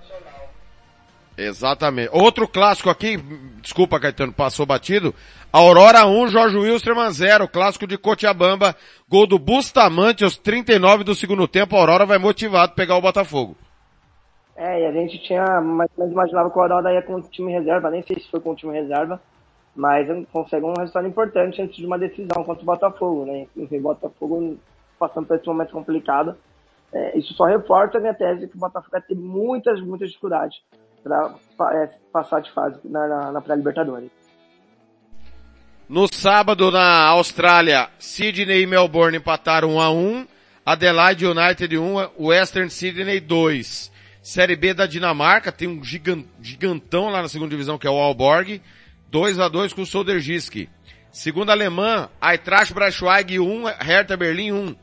S3: Exatamente. Outro clássico aqui, desculpa Caetano, passou batido. Aurora 1, Jorge Wilstermann 0, clássico de Cochabamba, gol do Bustamante aos 39 do segundo tempo, a Aurora vai motivado pegar o Botafogo.
S7: É, e a gente tinha, mais ou imaginava que o Aurora ia com o time reserva, nem sei se foi com o time reserva, mas consegue um resultado importante antes de uma decisão contra o Botafogo, né? Enfim, o Botafogo passando por esse momento complicado. É, isso só reforça a minha tese que o Botafogo vai ter muitas, muitas dificuldades para passar de fase na, na, na pré-libertadores.
S3: No sábado na Austrália, Sydney e Melbourne empataram 1 a 1, Adelaide United 1, Western Sydney 2. Série B da Dinamarca, tem um gigan- gigantão lá na segunda divisão que é o Aalborg, 2 a 2 com o Sodergiski. Segunda alemã, Eintracht Braunschweig 1, Hertha Berlim 1.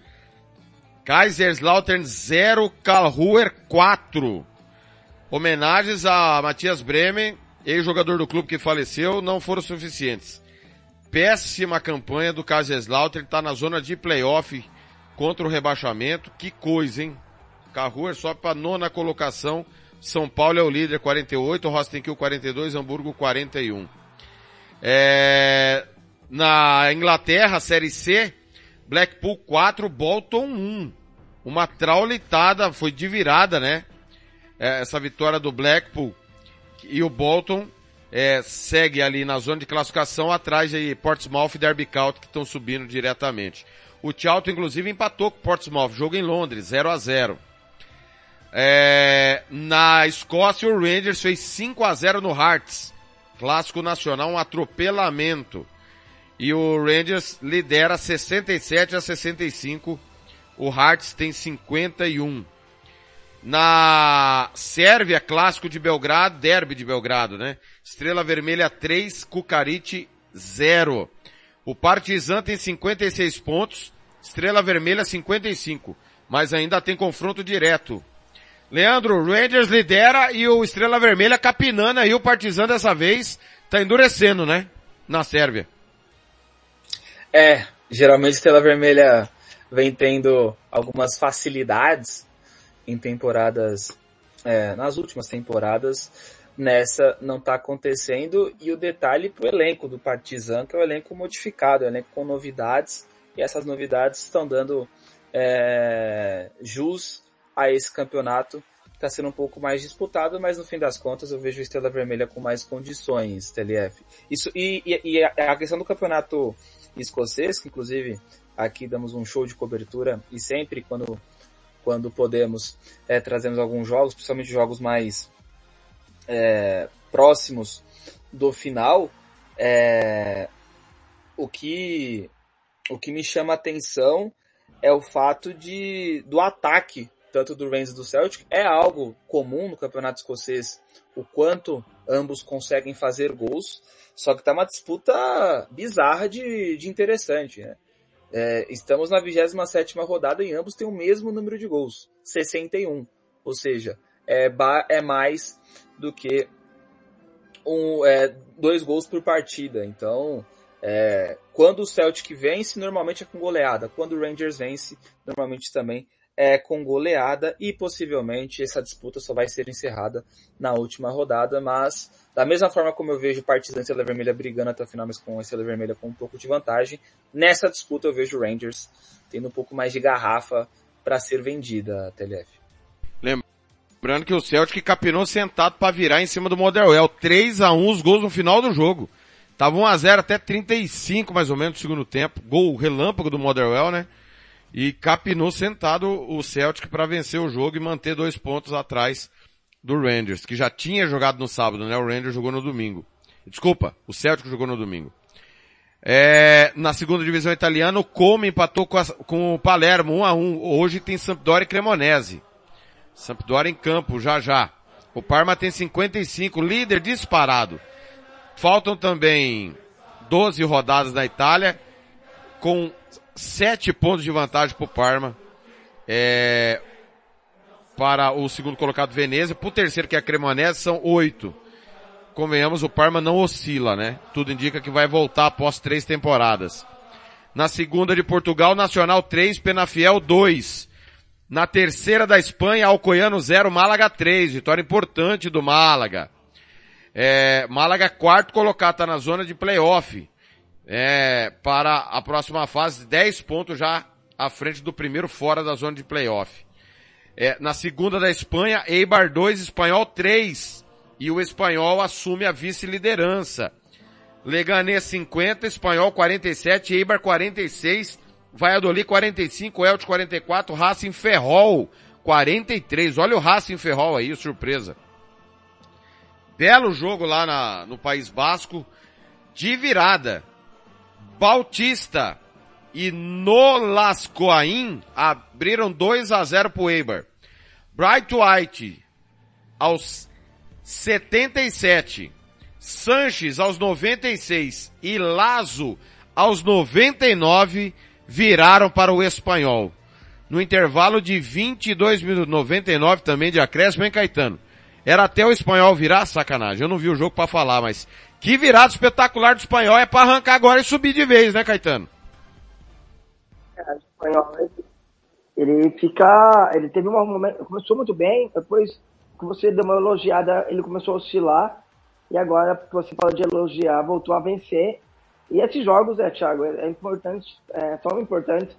S3: Kaiserslautern 0, Karlsruher 4. Homenagens a Matias Bremen, ex-jogador do clube que faleceu, não foram suficientes. Péssima campanha do Kaiserslautern, tá na zona de playoff contra o rebaixamento. Que coisa, hein? Karlsruher sobe para nona colocação. São Paulo é o líder, 48, Rostenkiel 42, Hamburgo 41. É, na Inglaterra, Série C, Blackpool 4, Bolton 1. Uma traulitada, foi de virada, né? É, essa vitória do Blackpool e o Bolton é, segue ali na zona de classificação atrás de Portsmouth e Derby County que estão subindo diretamente. O Charlton inclusive empatou com o Portsmouth, jogo em Londres, 0 a 0 é, Na Escócia o Rangers fez 5 a 0 no Hearts. Clássico nacional, um atropelamento. E o Rangers lidera 67 a 65. O Hearts tem 51. Na Sérvia, clássico de Belgrado, derby de Belgrado, né? Estrela Vermelha 3, Cucarite 0. O Partizan tem 56 pontos, Estrela Vermelha 55, mas ainda tem confronto direto. Leandro, Rangers lidera e o Estrela Vermelha capinando aí o Partizan dessa vez, tá endurecendo, né? Na Sérvia.
S5: É, geralmente Estrela Vermelha vem tendo algumas facilidades em temporadas, é, nas últimas temporadas, nessa não está acontecendo, e o detalhe pro elenco do Partizan, que é o elenco modificado, é o elenco com novidades, e essas novidades estão dando é, jus a esse campeonato, está sendo um pouco mais disputado, mas no fim das contas eu vejo a Estrela Vermelha com mais condições, TLF. Isso, e, e, e a questão do campeonato escocês, que inclusive aqui damos um show de cobertura, e sempre quando quando podemos, é, trazemos alguns jogos, principalmente jogos mais é, próximos do final, é, o que o que me chama atenção é o fato de do ataque tanto do Rangers do Celtic é algo comum no campeonato escocês o quanto ambos conseguem fazer gols só que tá uma disputa bizarra de, de interessante né? É, estamos na 27 rodada e ambos têm o mesmo número de gols, 61. Ou seja, é, é mais do que um, é, dois gols por partida. Então, é, quando o Celtic vence, normalmente é com goleada. Quando o Rangers vence, normalmente também é com goleada. E possivelmente essa disputa só vai ser encerrada na última rodada. Mas, da mesma forma como eu vejo Partizan e Estrela Vermelha brigando até o final, mas com a Estrela Vermelha com um pouco de vantagem, nessa disputa eu vejo o Rangers tendo um pouco mais de garrafa para ser vendida, TLF.
S3: Lembrando que o Celtic capinou sentado para virar em cima do Motherwell. 3 a 1 os gols no final do jogo. Tava 1 a 0 até 35 mais ou menos no segundo tempo. Gol relâmpago do Motherwell, né? E capinou sentado o Celtic para vencer o jogo e manter dois pontos atrás do Rangers, que já tinha jogado no sábado, né? O Rangers jogou no domingo. Desculpa, o Celtic jogou no domingo. É, na segunda divisão italiana, o Como empatou com, a, com o Palermo 1 a 1 Hoje tem Sampdoria e Cremonese. Sampdoria em campo, já já. O Parma tem 55, líder disparado. Faltam também 12 rodadas na Itália, com 7 pontos de vantagem para o Parma. É, para o segundo colocado Veneza. Para o terceiro, que é a Cremonese, são 8 convenhamos, o Parma não oscila, né? Tudo indica que vai voltar após três temporadas. Na segunda de Portugal, Nacional 3, Penafiel 2. Na terceira da Espanha, Alcoiano 0, Málaga 3. Vitória importante do Málaga. É, Málaga quarto colocado, tá na zona de playoff. É, para a próxima fase, 10 pontos já à frente do primeiro fora da zona de playoff. É, na segunda da Espanha, Eibar 2, Espanhol 3 e o espanhol assume a vice-liderança. Leganés 50, espanhol 47, Eibar 46, Valladolid 45, Elche 44, Racing Ferrol 43. Olha o Racing Ferrol aí, surpresa. Belo jogo lá na, no País Basco, de virada. Bautista e Nolascoain abriram 2 a 0 pro Eibar. Bright White aos 77. Sanches aos 96 e Lazo aos 99 viraram para o espanhol. No intervalo de 22 minutos, 99 também de acréscimo, hein Caetano? Era até o espanhol virar, sacanagem. Eu não vi o jogo para falar, mas que virada espetacular do espanhol é para arrancar agora e subir de vez, né Caetano?
S7: É, o espanhol, ele fica, ele teve um momento, começou muito bem, depois que você deu uma elogiada, ele começou a oscilar, e agora que você fala de elogiar, voltou a vencer. E esses jogos, é, Thiago, é, importante, é, são importantes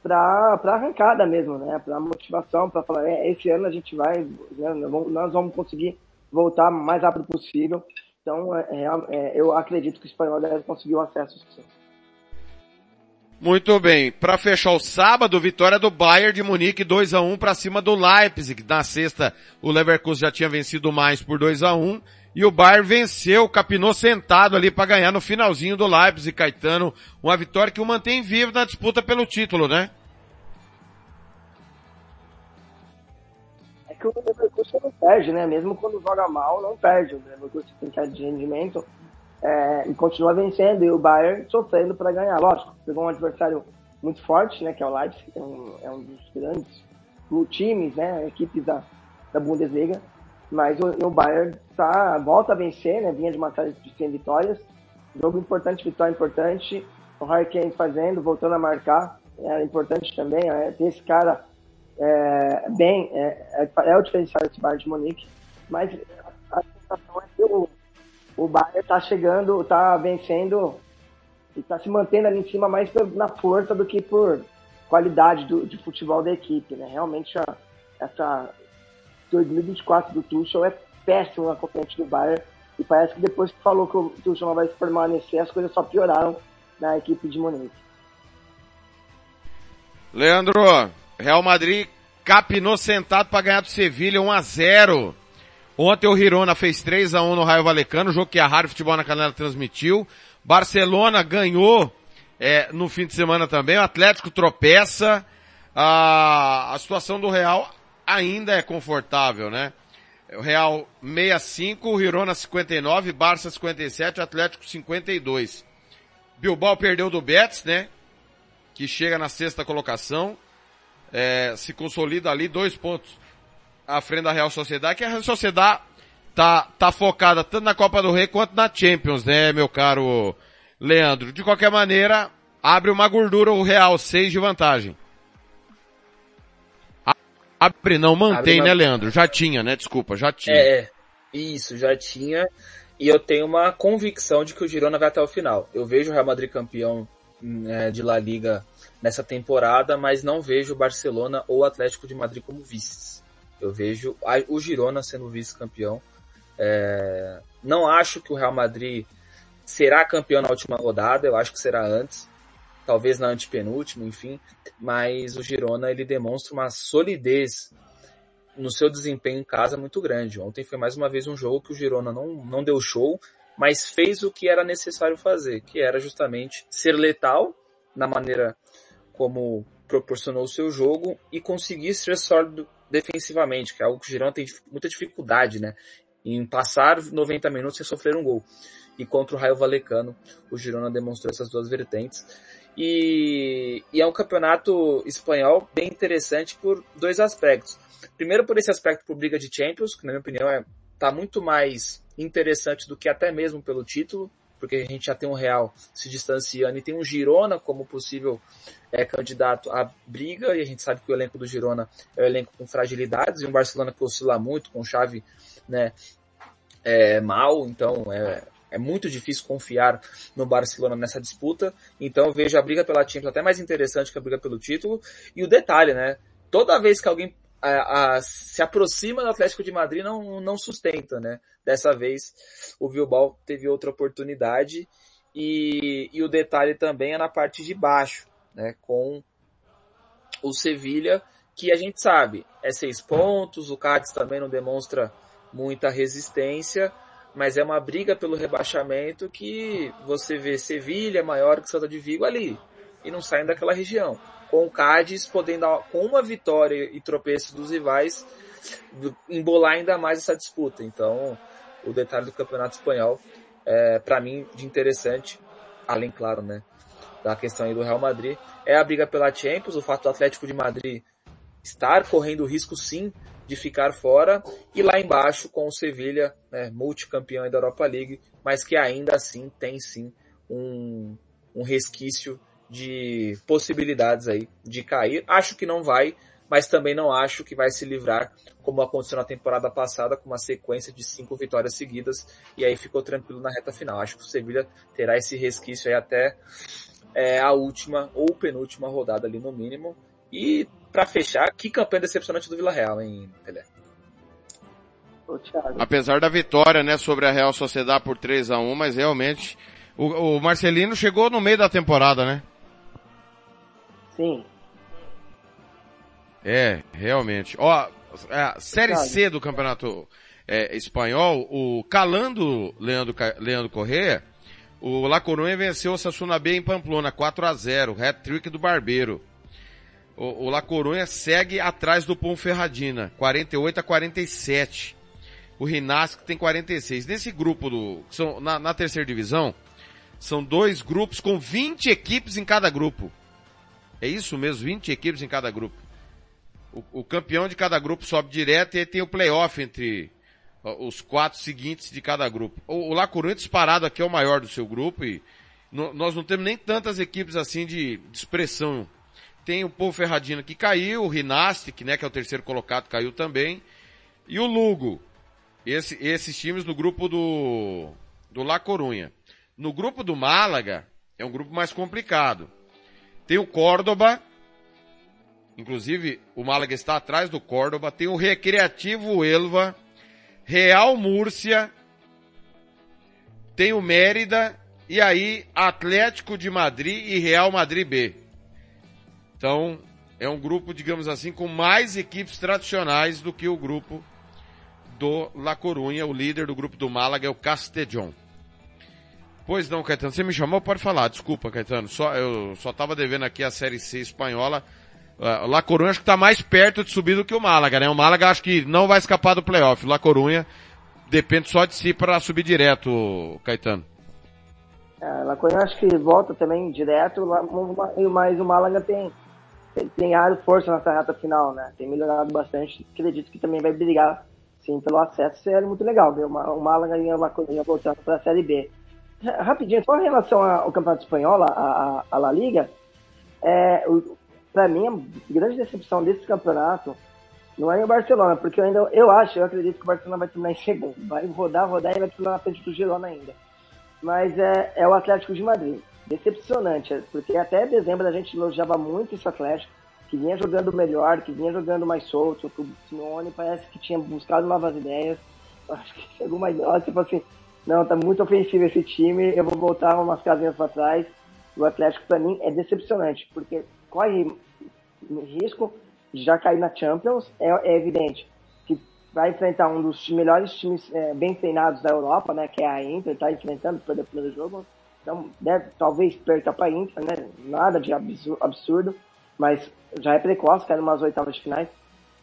S7: para a arrancada mesmo, né? Para motivação, para falar, é, esse ano a gente vai, né, nós vamos conseguir voltar o mais rápido possível. Então, é, é, é, eu acredito que o espanhol deve conseguir o acesso. Sim.
S3: Muito bem. Para fechar o sábado, vitória do Bayern de Munique 2 a 1 para cima do Leipzig. Na sexta, o Leverkusen já tinha vencido mais por 2 a 1 e o Bayern venceu, capinou sentado ali para ganhar no finalzinho do Leipzig, Caetano. Uma vitória que o mantém vivo na disputa pelo título, né?
S7: Que o Leverkusen não perde, né? Mesmo quando joga mal, não perde. O Leverkusen tem que de rendimento é, e continua vencendo, e o Bayern sofrendo para ganhar. Lógico, pegou um adversário muito forte, né, que é o Leipzig, é um, é um dos grandes times, né, equipes da, da Bundesliga, mas o, o Bayern tá, volta a vencer, né, vinha de uma série de 100 vitórias, jogo importante, vitória importante, o Harry Kane fazendo, voltando a marcar, é importante também, é, ter esse cara é, bem, é, é, é, o diferencial desse Bayern de Munique, mas a sensação é que o o Bayern tá chegando, tá vencendo e tá se mantendo ali em cima mais na força do que por qualidade do, de futebol da equipe, né? Realmente a, essa 2024 do Tuchel é péssimo na concorrente do Bayern e parece que depois que falou que o Tuchel não vai permanecer, as coisas só pioraram na equipe de Munique.
S3: Leandro, Real Madrid capinou sentado para ganhar do Sevilha 1 a 0. Ontem o Hirona fez 3 a 1 no Raio Valecano, jogo que a Rádio Futebol na Canela transmitiu. Barcelona ganhou é, no fim de semana também. O Atlético tropeça. A, a situação do Real ainda é confortável, né? O Real 65, o Hirona 59, Barça 57, Atlético 52. Bilbao perdeu do Betis, né? Que chega na sexta colocação. É, se consolida ali dois pontos à frente da Real Sociedade, que a Real Sociedade tá, tá focada tanto na Copa do Rei quanto na Champions, né, meu caro Leandro? De qualquer maneira, abre uma gordura o Real, seis de vantagem. Abre, não, mantém, uma... né, Leandro? Já tinha, né? Desculpa, já tinha.
S5: É, é, isso, já tinha. E eu tenho uma convicção de que o Girona vai até o final. Eu vejo o Real Madrid campeão né, de La Liga nessa temporada, mas não vejo o Barcelona ou o Atlético de Madrid como vices. Eu vejo o Girona sendo vice-campeão. É, não acho que o Real Madrid será campeão na última rodada, eu acho que será antes, talvez na antepenúltima, enfim, mas o Girona ele demonstra uma solidez no seu desempenho em casa muito grande. Ontem foi mais uma vez um jogo que o Girona não, não deu show, mas fez o que era necessário fazer, que era justamente ser letal na maneira como proporcionou o seu jogo e conseguir ser sólido defensivamente, que é algo que o Girona tem muita dificuldade, né? Em passar 90 minutos sem sofrer um gol. E contra o Raio Valecano, o Girona demonstrou essas duas vertentes. E, e é um campeonato espanhol bem interessante por dois aspectos. Primeiro por esse aspecto por briga de Champions, que na minha opinião é, tá muito mais interessante do que até mesmo pelo título, porque a gente já tem um Real se distanciando e tem um Girona como possível é, candidato à briga, e a gente sabe que o elenco do Girona é um elenco com fragilidades, e um Barcelona que oscila muito, com chave né, é, mal, então é, é muito difícil confiar no Barcelona nessa disputa, então vejo a briga pela Champions até mais interessante que a briga pelo título, e o detalhe, né, toda vez que alguém a, a, se aproxima do Atlético de Madrid não, não sustenta, né? Dessa vez o Bilbao teve outra oportunidade. E, e o detalhe também é na parte de baixo né, com o Sevilha, que a gente sabe é seis pontos, o Cádiz também não demonstra muita resistência, mas é uma briga pelo rebaixamento que você vê Sevilha maior que Santa de Vigo ali e não saem daquela região. Com o Cádiz podendo, com uma vitória e tropeço dos rivais, embolar ainda mais essa disputa. Então, o detalhe do Campeonato Espanhol, é, para mim, de interessante, além, claro, né, da questão aí do Real Madrid, é a briga pela Champions, o fato do Atlético de Madrid estar correndo o risco sim de ficar fora, e lá embaixo com o Sevilha, né, multicampeão da Europa League, mas que ainda assim tem sim um, um resquício de possibilidades aí de cair. Acho que não vai, mas também não acho que vai se livrar, como aconteceu na temporada passada, com uma sequência de cinco vitórias seguidas, e aí ficou tranquilo na reta final. Acho que o Sevilha terá esse resquício aí até é, a última ou penúltima rodada ali no mínimo. E para fechar, que campanha decepcionante do Vila Real, hein, Pelé?
S3: Apesar da vitória, né, sobre a Real Sociedade por 3 a 1 mas realmente o, o Marcelino chegou no meio da temporada, né?
S7: Sim.
S3: É, realmente. Ó, a Série C do Campeonato é, Espanhol, o Calando Leandro, Leandro Correa o La Coruña venceu o Sassuna B em Pamplona, 4 a 0 hat-trick do Barbeiro. O, o La Coruña segue atrás do Ponferradina, 48 a 47. O Rinasco tem 46. Nesse grupo do, são, na, na terceira divisão, são dois grupos com 20 equipes em cada grupo. É isso mesmo, 20 equipes em cada grupo. O, o campeão de cada grupo sobe direto e aí tem o playoff entre os quatro seguintes de cada grupo. O, o La Coruña disparado aqui é o maior do seu grupo e no, nós não temos nem tantas equipes assim de, de expressão. Tem o Povo Ferradina que caiu, o Rinastic, né, que é o terceiro colocado, caiu também. E o Lugo. Esse, esses times no grupo do, do La Coruña. No grupo do Málaga, é um grupo mais complicado. Tem o Córdoba, inclusive o Málaga está atrás do Córdoba, tem o Recreativo Elva, Real Múrcia, tem o Mérida e aí Atlético de Madrid e Real Madrid B. Então, é um grupo, digamos assim, com mais equipes tradicionais do que o grupo do La Corunha. O líder do grupo do Málaga é o Castellón. Pois não, Caetano, você me chamou? Pode falar. Desculpa, Caetano. Só, eu só estava devendo aqui a Série C espanhola. Uh, La Coruña acho que está mais perto de subir do que o Málaga, né? O Málaga acho que não vai escapar do playoff. La Coruña depende só de si para subir direto, Caetano.
S7: É, La Coruña acho que volta também direto, mas o Málaga tem, tem, tem força nessa reta final, né? Tem melhorado bastante. Acredito que também vai brigar, sim, pelo acesso. Seria muito legal ver o Málaga e o La Coruña voltando para a Série B. Rapidinho, só em relação ao Campeonato Espanhol, a, a, La Liga, é, para mim, a grande decepção desse campeonato não é o Barcelona, porque eu ainda eu acho, eu acredito que o Barcelona vai terminar em segundo. Vai rodar, rodar e vai terminar na frente do Girona ainda. Mas é, é o Atlético de Madrid. Decepcionante, porque até dezembro a gente elogiava muito esse Atlético, que vinha jogando melhor, que vinha jogando mais solto, que o Simeone parece que tinha buscado novas ideias. Acho que chegou mais hora, tipo assim, não, tá muito ofensivo esse time, eu vou voltar umas casinhas para trás. O Atlético, para mim, é decepcionante, porque corre risco de já cair na Champions, é, é evidente que vai enfrentar um dos melhores times é, bem treinados da Europa, né? Que é a Inter, tá enfrentando pelo primeiro jogo. Então, deve, talvez perca para a Inter, né? Nada de absurdo, mas já é precoce, cai umas oitavas de finais.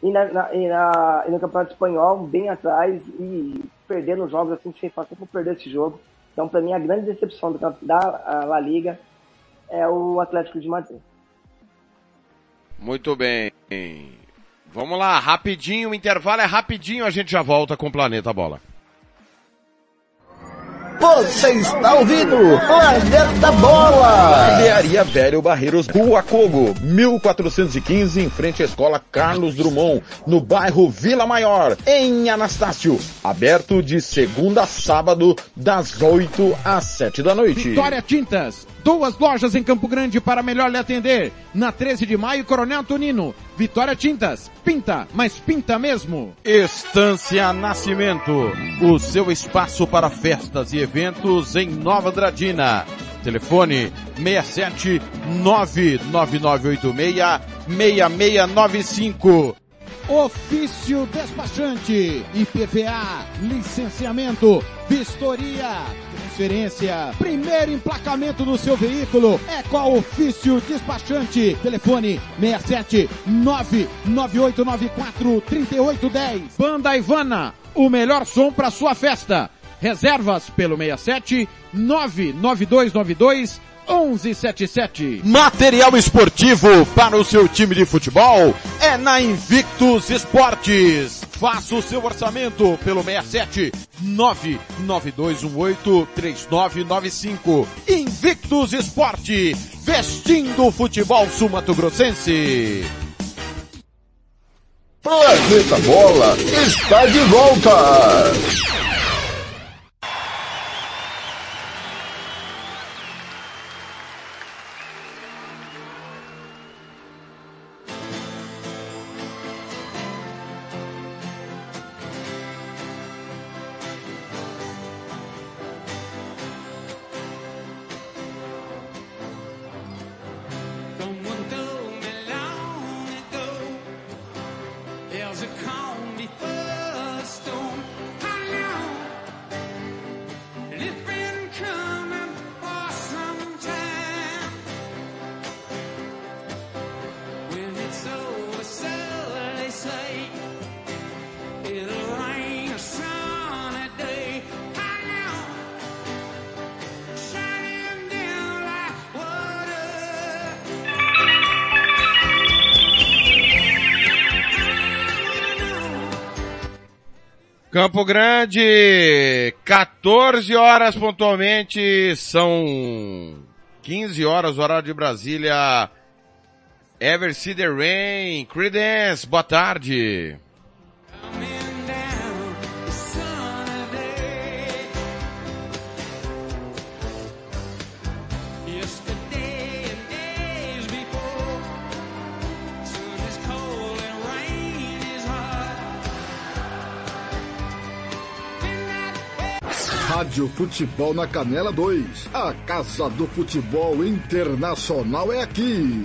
S7: E, na, na, e, na, e no Campeonato Espanhol, bem atrás e perdendo jogos assim, sem fazer por perder esse jogo. Então, para mim, a grande decepção do, da La Liga é o Atlético de Madrid.
S3: Muito bem. Vamos lá, rapidinho, o intervalo é rapidinho, a gente já volta com o Planeta Bola.
S1: Você está ouvindo Planeta Bola!
S8: Barbearia Velho Barreiros, Rua Cogo, 1415, em frente à Escola Carlos Drummond, no bairro Vila Maior, em Anastácio. Aberto de segunda a sábado, das 8 às 7 da noite.
S9: Vitória Tintas, duas lojas em Campo Grande para melhor lhe atender. Na 13 de maio, Coronel Tonino. Vitória Tintas, pinta, mas pinta mesmo.
S6: Estância Nascimento, o seu espaço para festas e eventos em Nova Dradina. Telefone 67 99986 6695.
S9: Ofício despachante, IPVA, licenciamento, vistoria, transferência, primeiro emplacamento do seu veículo é a Ofício Despachante. Telefone 67 99894 3810. Banda Ivana, o melhor som para sua festa. Reservas pelo 67 99292 1177.
S6: Material esportivo para o seu time de futebol é na Invictus Esportes. Faça o seu orçamento pelo 67 99218 3995. Invictus Esporte, vestindo o futebol sumatogrossense.
S1: Planeta Bola está de volta!
S3: Campo Grande, 14 horas pontualmente, são 15 horas, horário de Brasília. Ever See the Rain, Credence, boa tarde.
S1: Rádio Futebol na Canela 2. A Casa do Futebol Internacional é aqui.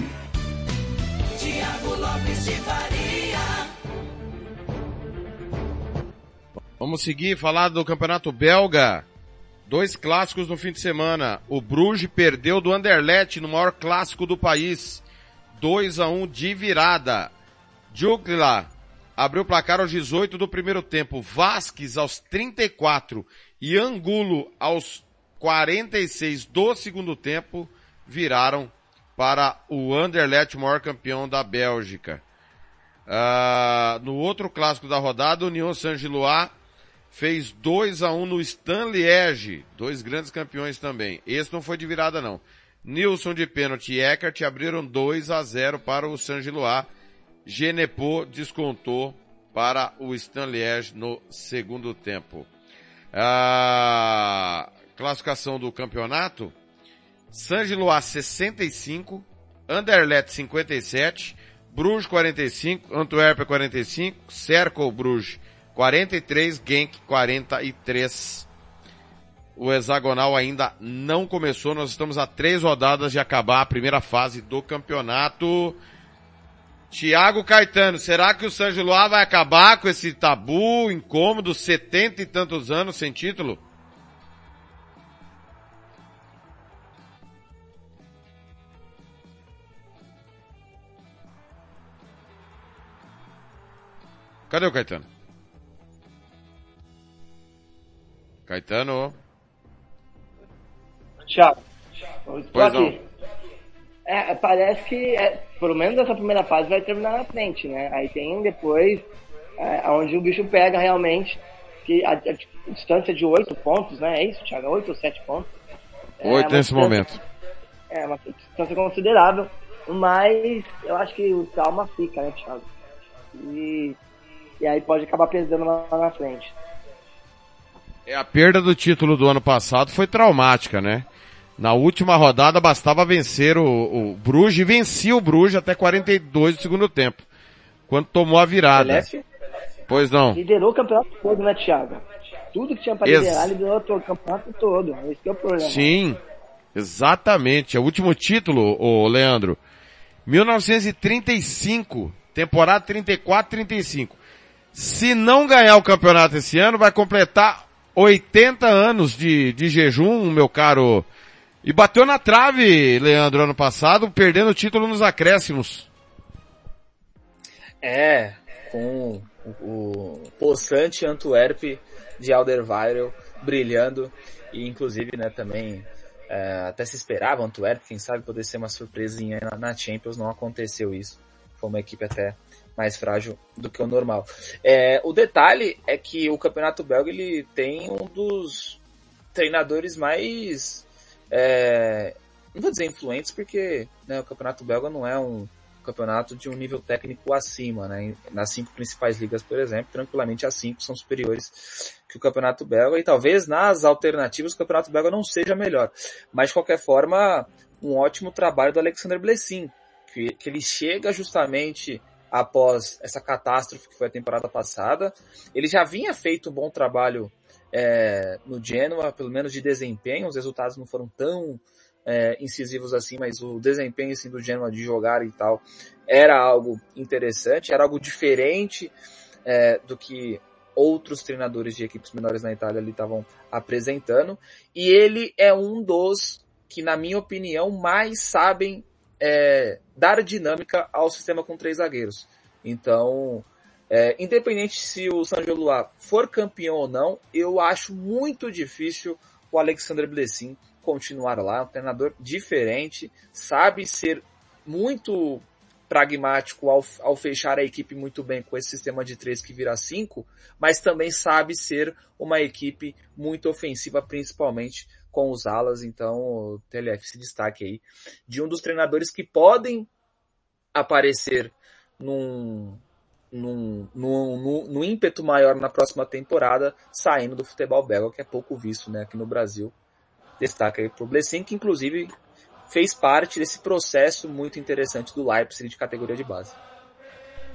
S4: Tiago Lopes de Faria.
S3: Vamos seguir, falar do Campeonato Belga. Dois clássicos no fim de semana. O Bruges perdeu do Anderlecht no maior clássico do país. 2 a 1 de virada. Jugla abriu o placar aos 18 do primeiro tempo. Vasquez aos 34 e Angulo aos 46 do segundo tempo viraram para o Anderlecht, maior campeão da Bélgica. Ah, no outro clássico da rodada, o Union Saint-Gilloise fez 2 a 1 no Stan Liège, dois grandes campeões também. Esse não foi de virada não. Nilson de pênalti e Eckert abriram 2 a 0 para o Saint-Gilloise. Genepo descontou para o Stan Liège no segundo tempo. A classificação do campeonato, Saint-Gilloise 65, Anderlecht 57, Bruges 45, Antuérpia 45, Cercle Bruges 43, Genk 43. O hexagonal ainda não começou, nós estamos a três rodadas de acabar a primeira fase do campeonato. Tiago Caetano, será que o San Giloá vai acabar com esse tabu incômodo, setenta e tantos anos sem título? Cadê o Caetano? Caetano?
S7: Estou
S3: Pois não.
S7: É, parece que, é, pelo menos essa primeira fase vai terminar na frente, né? Aí tem depois, é, onde o bicho pega realmente, que a, a distância de oito pontos, né? É isso, Thiago? Oito ou sete pontos? É
S3: Oito nesse momento.
S7: É uma distância considerável, mas eu acho que o calma fica, né, Thiago? E, e aí pode acabar pesando lá na frente.
S3: É, a perda do título do ano passado foi traumática, né? Na última rodada bastava vencer o, o Bruges e vencia o Bruges até 42 do segundo tempo. Quando tomou a virada. Pois não.
S7: Liderou o campeonato todo, né, Thiago? Tudo que tinha pra
S3: Ex-
S7: liderar, liderou o campeonato todo. Esse que é o problema.
S3: Sim, exatamente. É o último título, o Leandro. 1935, temporada 34-35. Se não ganhar o campeonato esse ano, vai completar 80 anos de, de jejum, meu caro. E bateu na trave, Leandro, ano passado, perdendo o título nos acréscimos.
S5: É, com o, possante Antwerp de Alderweireld brilhando e inclusive, né, também é, até se esperava Antwerp, quem sabe poder ser uma surpresinha na, na Champions, não aconteceu isso. Foi uma equipe até mais frágil do que o normal. É, o detalhe é que o Campeonato Belga ele tem um dos treinadores mais é, não vou dizer influentes porque né, o Campeonato Belga não é um campeonato de um nível técnico acima, né? Nas cinco principais ligas, por exemplo, tranquilamente as cinco são superiores que o Campeonato Belga e talvez nas alternativas o Campeonato Belga não seja melhor. Mas de qualquer forma, um ótimo trabalho do Alexander Blessin, que, que ele chega justamente após essa catástrofe que foi a temporada passada. Ele já vinha feito um bom trabalho é, no Genoa, pelo menos de desempenho, os resultados não foram tão é, incisivos assim, mas o desempenho assim, do Genoa de jogar e tal era algo interessante, era algo diferente é, do que outros treinadores de equipes menores na Itália ali estavam apresentando. E ele é um dos que, na minha opinião, mais sabem é, dar dinâmica ao sistema com três zagueiros. Então, é, independente se o San Luá for campeão ou não, eu acho muito difícil o Alexandre Blessin continuar lá, um treinador diferente, sabe ser muito pragmático ao, ao fechar a equipe muito bem com esse sistema de três que vira cinco, mas também sabe ser uma equipe muito ofensiva, principalmente com os alas. Então, o TLF se destaque aí de um dos treinadores que podem aparecer num, num, num, num, num ímpeto maior na próxima temporada, saindo do futebol belga, que é pouco visto né, aqui no Brasil. Destaca aí pro Blessin, que inclusive fez parte desse processo muito interessante do Leipzig de categoria de base.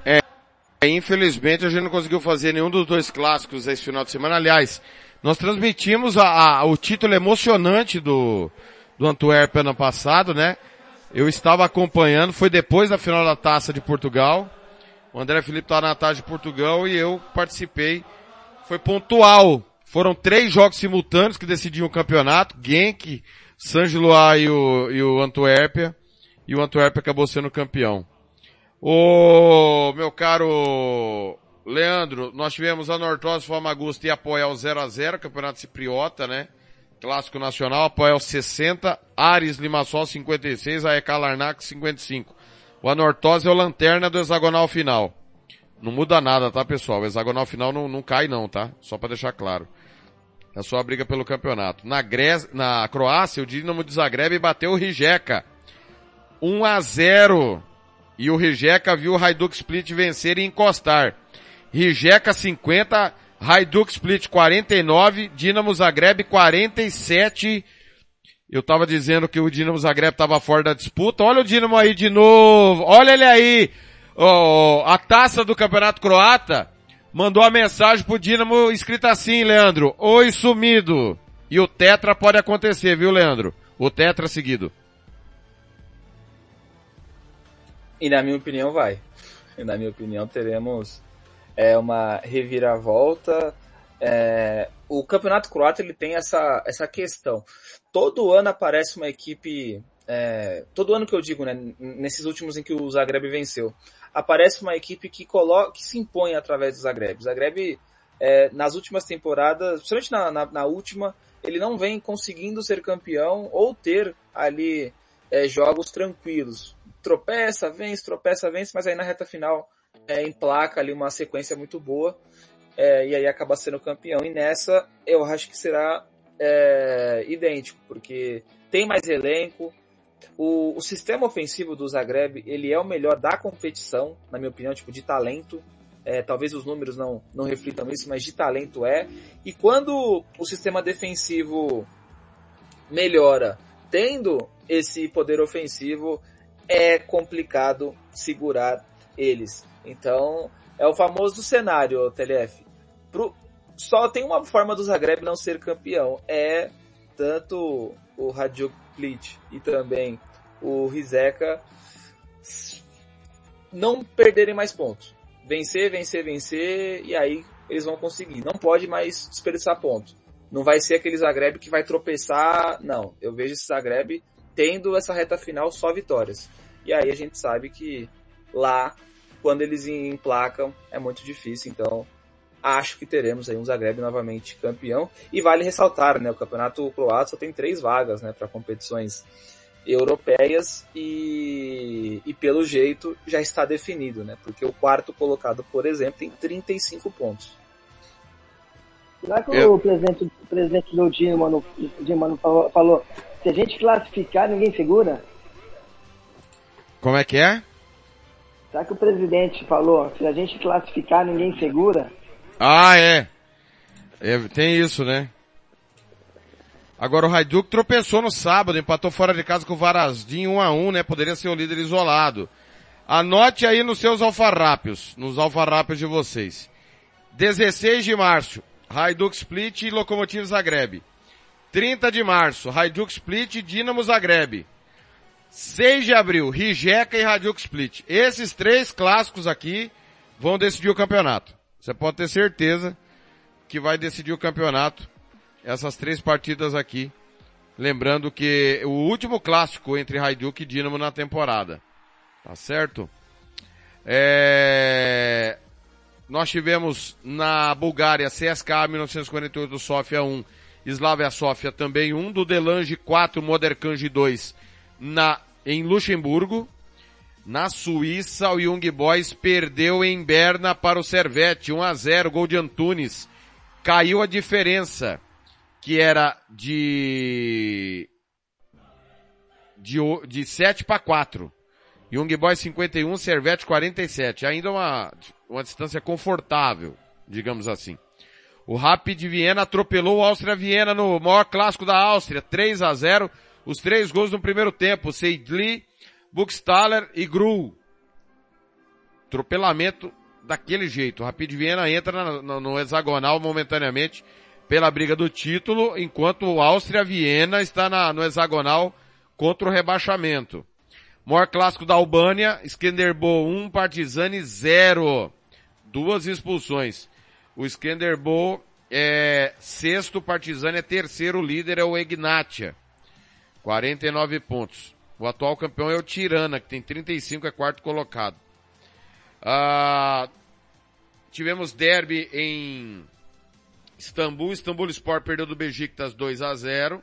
S3: É, infelizmente a gente não conseguiu fazer nenhum dos dois clássicos esse final de semana. Aliás, nós transmitimos a, a- o título emocionante do, do Antwerp ano passado, né? Eu estava acompanhando, foi depois da final da Taça de Portugal. O André Felipe estava na Taça de Portugal e eu participei. Foi pontual. Foram três jogos simultâneos que decidiam o campeonato. Genk, San Gilois e o, e o Antuérpia. E o Antuérpia acabou sendo campeão. Ô, meu caro Leandro, nós tivemos a Nortose Famagusta e Apoel 0x0, Campeonato Cipriota, né? Clássico Nacional, Apoel 60, Ares Limassol 56, AEK Larnac 55. O Anortose é o lanterna do hexagonal final. Não muda nada, tá pessoal? O hexagonal final não, não cai não, tá? Só pra deixar claro. É só a briga pelo campeonato. Na, na Croácia, o Dinamo de Zagreb bateu o Rijeka. 1 a 0 e o Rijeka viu o Hajduk Split vencer e encostar. Rijeka 50, Hajduk Split 49, Dinamo Zagreb 47. Eu tava dizendo que o Dinamo Zagreb tava fora da disputa. Olha o Dinamo aí de novo. Olha ele aí. Ó, a taça do Campeonato Croata mandou a mensagem pro Dinamo escrita assim, Leandro. Oi, sumido. E o Tetra pode acontecer, viu, Leandro? O Tetra seguido.
S5: E na minha opinião vai. na minha opinião, teremos é, uma reviravolta. É, o campeonato croata ele tem essa, essa questão. Todo ano aparece uma equipe. é, todo ano que eu digo, né, nesses últimos em que o Zagreb venceu, aparece uma equipe que, coloca, que se impõe através do Zagreb. O Zagreb, é, nas últimas temporadas, principalmente na, na, na última, ele não vem conseguindo ser campeão ou ter ali é, jogos tranquilos. Tropeça, vence, tropeça, vence, mas aí na reta final é, emplaca ali uma sequência muito boa é, e aí acaba sendo campeão. E nessa eu acho que será é, idêntico, porque tem mais elenco. O, o sistema ofensivo do Zagreb ele é o melhor da competição, na minha opinião, tipo de talento. É, talvez os números não, não reflitam isso, mas de talento é. E quando o sistema defensivo melhora, tendo esse poder ofensivo, é complicado segurar eles. Então, é o famoso cenário, TLF. Só tem uma forma do Zagreb não ser campeão, é tanto o Radjuk e também o Rizeka não perderem mais pontos. Vencer, vencer, vencer, e aí eles vão conseguir. Não pode mais desperdiçar pontos. Não vai ser aquele Zagreb que vai tropeçar, não. Eu vejo esse Zagreb tendo essa reta final só vitórias. E aí a gente sabe que lá, quando eles emplacam, é muito difícil. Então, acho que teremos aí um Zagreb novamente campeão. E vale ressaltar, né, o campeonato croata só tem três vagas, né, para competições europeias e, e pelo jeito já está definido, né, porque o quarto colocado, por exemplo, tem 35 pontos.
S7: Será que
S3: Eu-
S7: o presidente, o presidente do Dinamo, Dinamo falou, falou, se a gente classificar, ninguém segura?
S3: Como é que é?
S7: Será que o presidente falou, se a gente classificar, ninguém segura?
S3: Ah, é. É, tem isso, né? Agora o Hajduk tropeçou no sábado, empatou fora de casa com o Varazdin 1 a 1 né? Poderia ser o líder isolado. Anote aí nos seus alfarrápios, nos alfarrápios de vocês. 16 de março, Hajduk Split e Lokomotiv Zagreb. 30 de março, Hajduk Split e Dinamo Zagreb. 6 de abril, Rijeka e Hajduk Split. Esses três clássicos aqui vão decidir o campeonato. Você pode ter certeza que vai decidir o campeonato essas três partidas aqui. Lembrando que o último clássico entre Hajduk e Dinamo na temporada. Tá certo? É... Nós tivemos na Bulgária CSKA 1948 Sofia 1, Slavia Sofia também 1, do Delange 4, Moderkanji 2 na, em Luxemburgo. Na Suíça, o Young Boys perdeu em Berna para o Servette, 1 a 0, gol de Antunes. Caiu a diferença, que era de de, de 7 para 4. Young Boys 51, Servette 47. Ainda uma, uma distância confortável, digamos assim. O Rapid Viena atropelou o Áustria Viena no maior clássico da Áustria, 3 a 0. Os três gols no primeiro tempo, Seidli, Buchstaller e Gru. Atropelamento daquele jeito. O Rapid Viena entra no, no hexagonal momentaneamente pela briga do título, enquanto o Áustria Viena está na- no hexagonal contra o rebaixamento. Maior clássico da Albânia, Skenderbo 1, Partizani 0. Duas expulsões. O Skenderbo é sexto, Partizani é terceiro, líder é o Ignatia. 49 pontos. O atual campeão é o Tirana, que tem 35, é quarto colocado. Ah, tivemos derby em Istambul. Istambul Sport perdeu do Besiktas 2 a 0.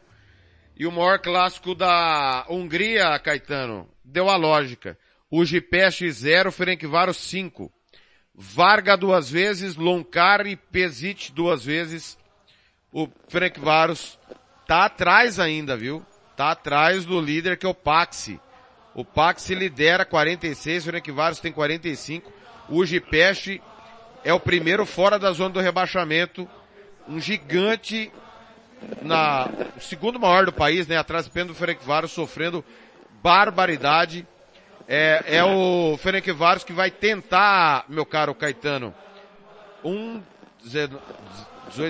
S3: E o maior clássico da Hungria, Caetano, deu a lógica. O Gipest 0, Ferencváros 5. Varga duas vezes, Lonkar e Pesic duas vezes. O Ferencváros tá atrás ainda, viu? Tá atrás do líder que é o Paxi. O Paxi lidera 46, o Ferencváros tem 45. O Gipest é o primeiro fora da zona do rebaixamento. Um gigante na o segundo maior do país, né? Atrás apenas do Ferencváros sofrendo barbaridade. É, é o Ferencváros que vai tentar, meu caro Caetano, um 18,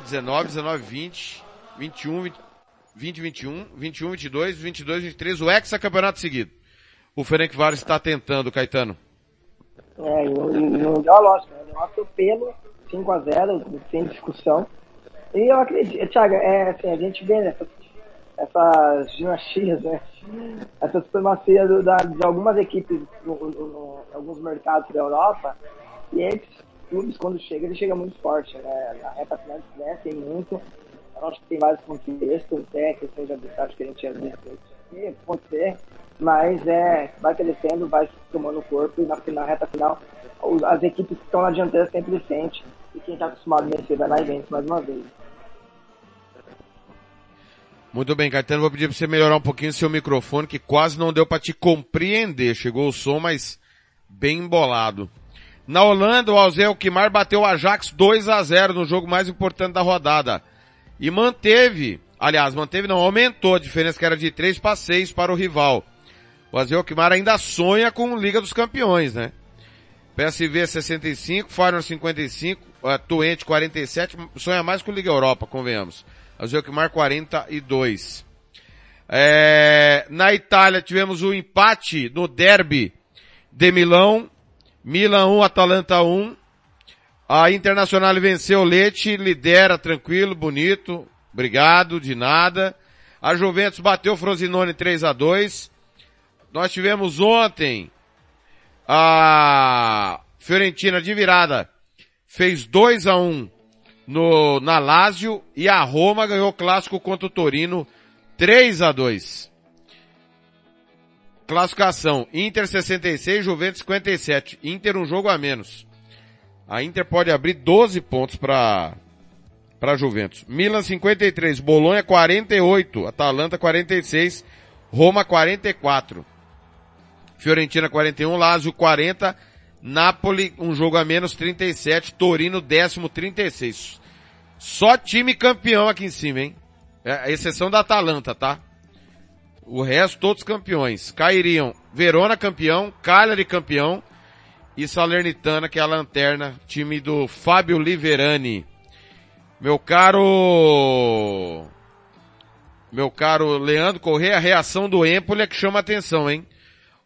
S3: 19, 19, 20, 21, 20, 20, 21, 21, 22, 22, 23, o hexacampeonato seguido. O Ferencváros está tentando, Caetano.
S7: É, e e lógica, né? deu um atropelo, 5x0, sem discussão. E eu acredito, Thiago, é assim, a gente vê essas, essas dinastias, né? Essa supremacia do- da- de algumas equipes em alguns mercados da Europa, e esses clubes, quando chegam, eles chegam muito forte, né? Na reta final eles crescem muito. Acho que tem vários contextos, questão de arbitragem que a gente pode ser, mas é, vai crescendo, vai tomando corpo, e na, na reta final, as equipes que estão na dianteira sempre sentem, e quem está acostumado a vencer vai lá e vence mais uma vez.
S3: Muito bem, Caetano, vou pedir para você melhorar um pouquinho seu microfone, que quase não deu para te compreender. Chegou o som, mas bem embolado. Na Holanda, o Alzé Alkmaar bateu o Ajax 2 a 0 no jogo mais importante da rodada. E manteve, aliás, manteve não, aumentou a diferença que era de 3 para 6 para o rival. O Azel Alkmaar ainda sonha com Liga dos Campeões, né? PSV 65, Feyenoord 55, uh, Twente 47, sonha mais com Liga Europa, convenhamos. Azelkmar 42. É, na Itália tivemos o empate no derby de Milão. Milan 1, Atalanta 1. A Internacional venceu o Leite, lidera tranquilo, bonito. Obrigado, de nada. A Juventus bateu o Frosinone 3 a 2. Nós tivemos ontem a Fiorentina de virada fez 2 a 1 no, na Lazio e a Roma ganhou o clássico contra o Torino 3 a 2. Classificação, Inter 66, Juventus 57. Inter um jogo a menos. A Inter pode abrir 12 pontos para para Juventus. Milan 53, Bolonha 48, Atalanta 46, Roma 44. Fiorentina 41, Lazio 40, Napoli um jogo a menos 37, Torino décimo 36. Só time campeão aqui em cima, hein? É, a exceção da Atalanta, tá? O resto todos campeões. Cairiam Verona campeão, Cagliari campeão e Salernitana que é a lanterna, time do Fábio Liverani. Meu caro meu caro Leandro Corrêa, a reação do Empoli é que chama atenção, hein?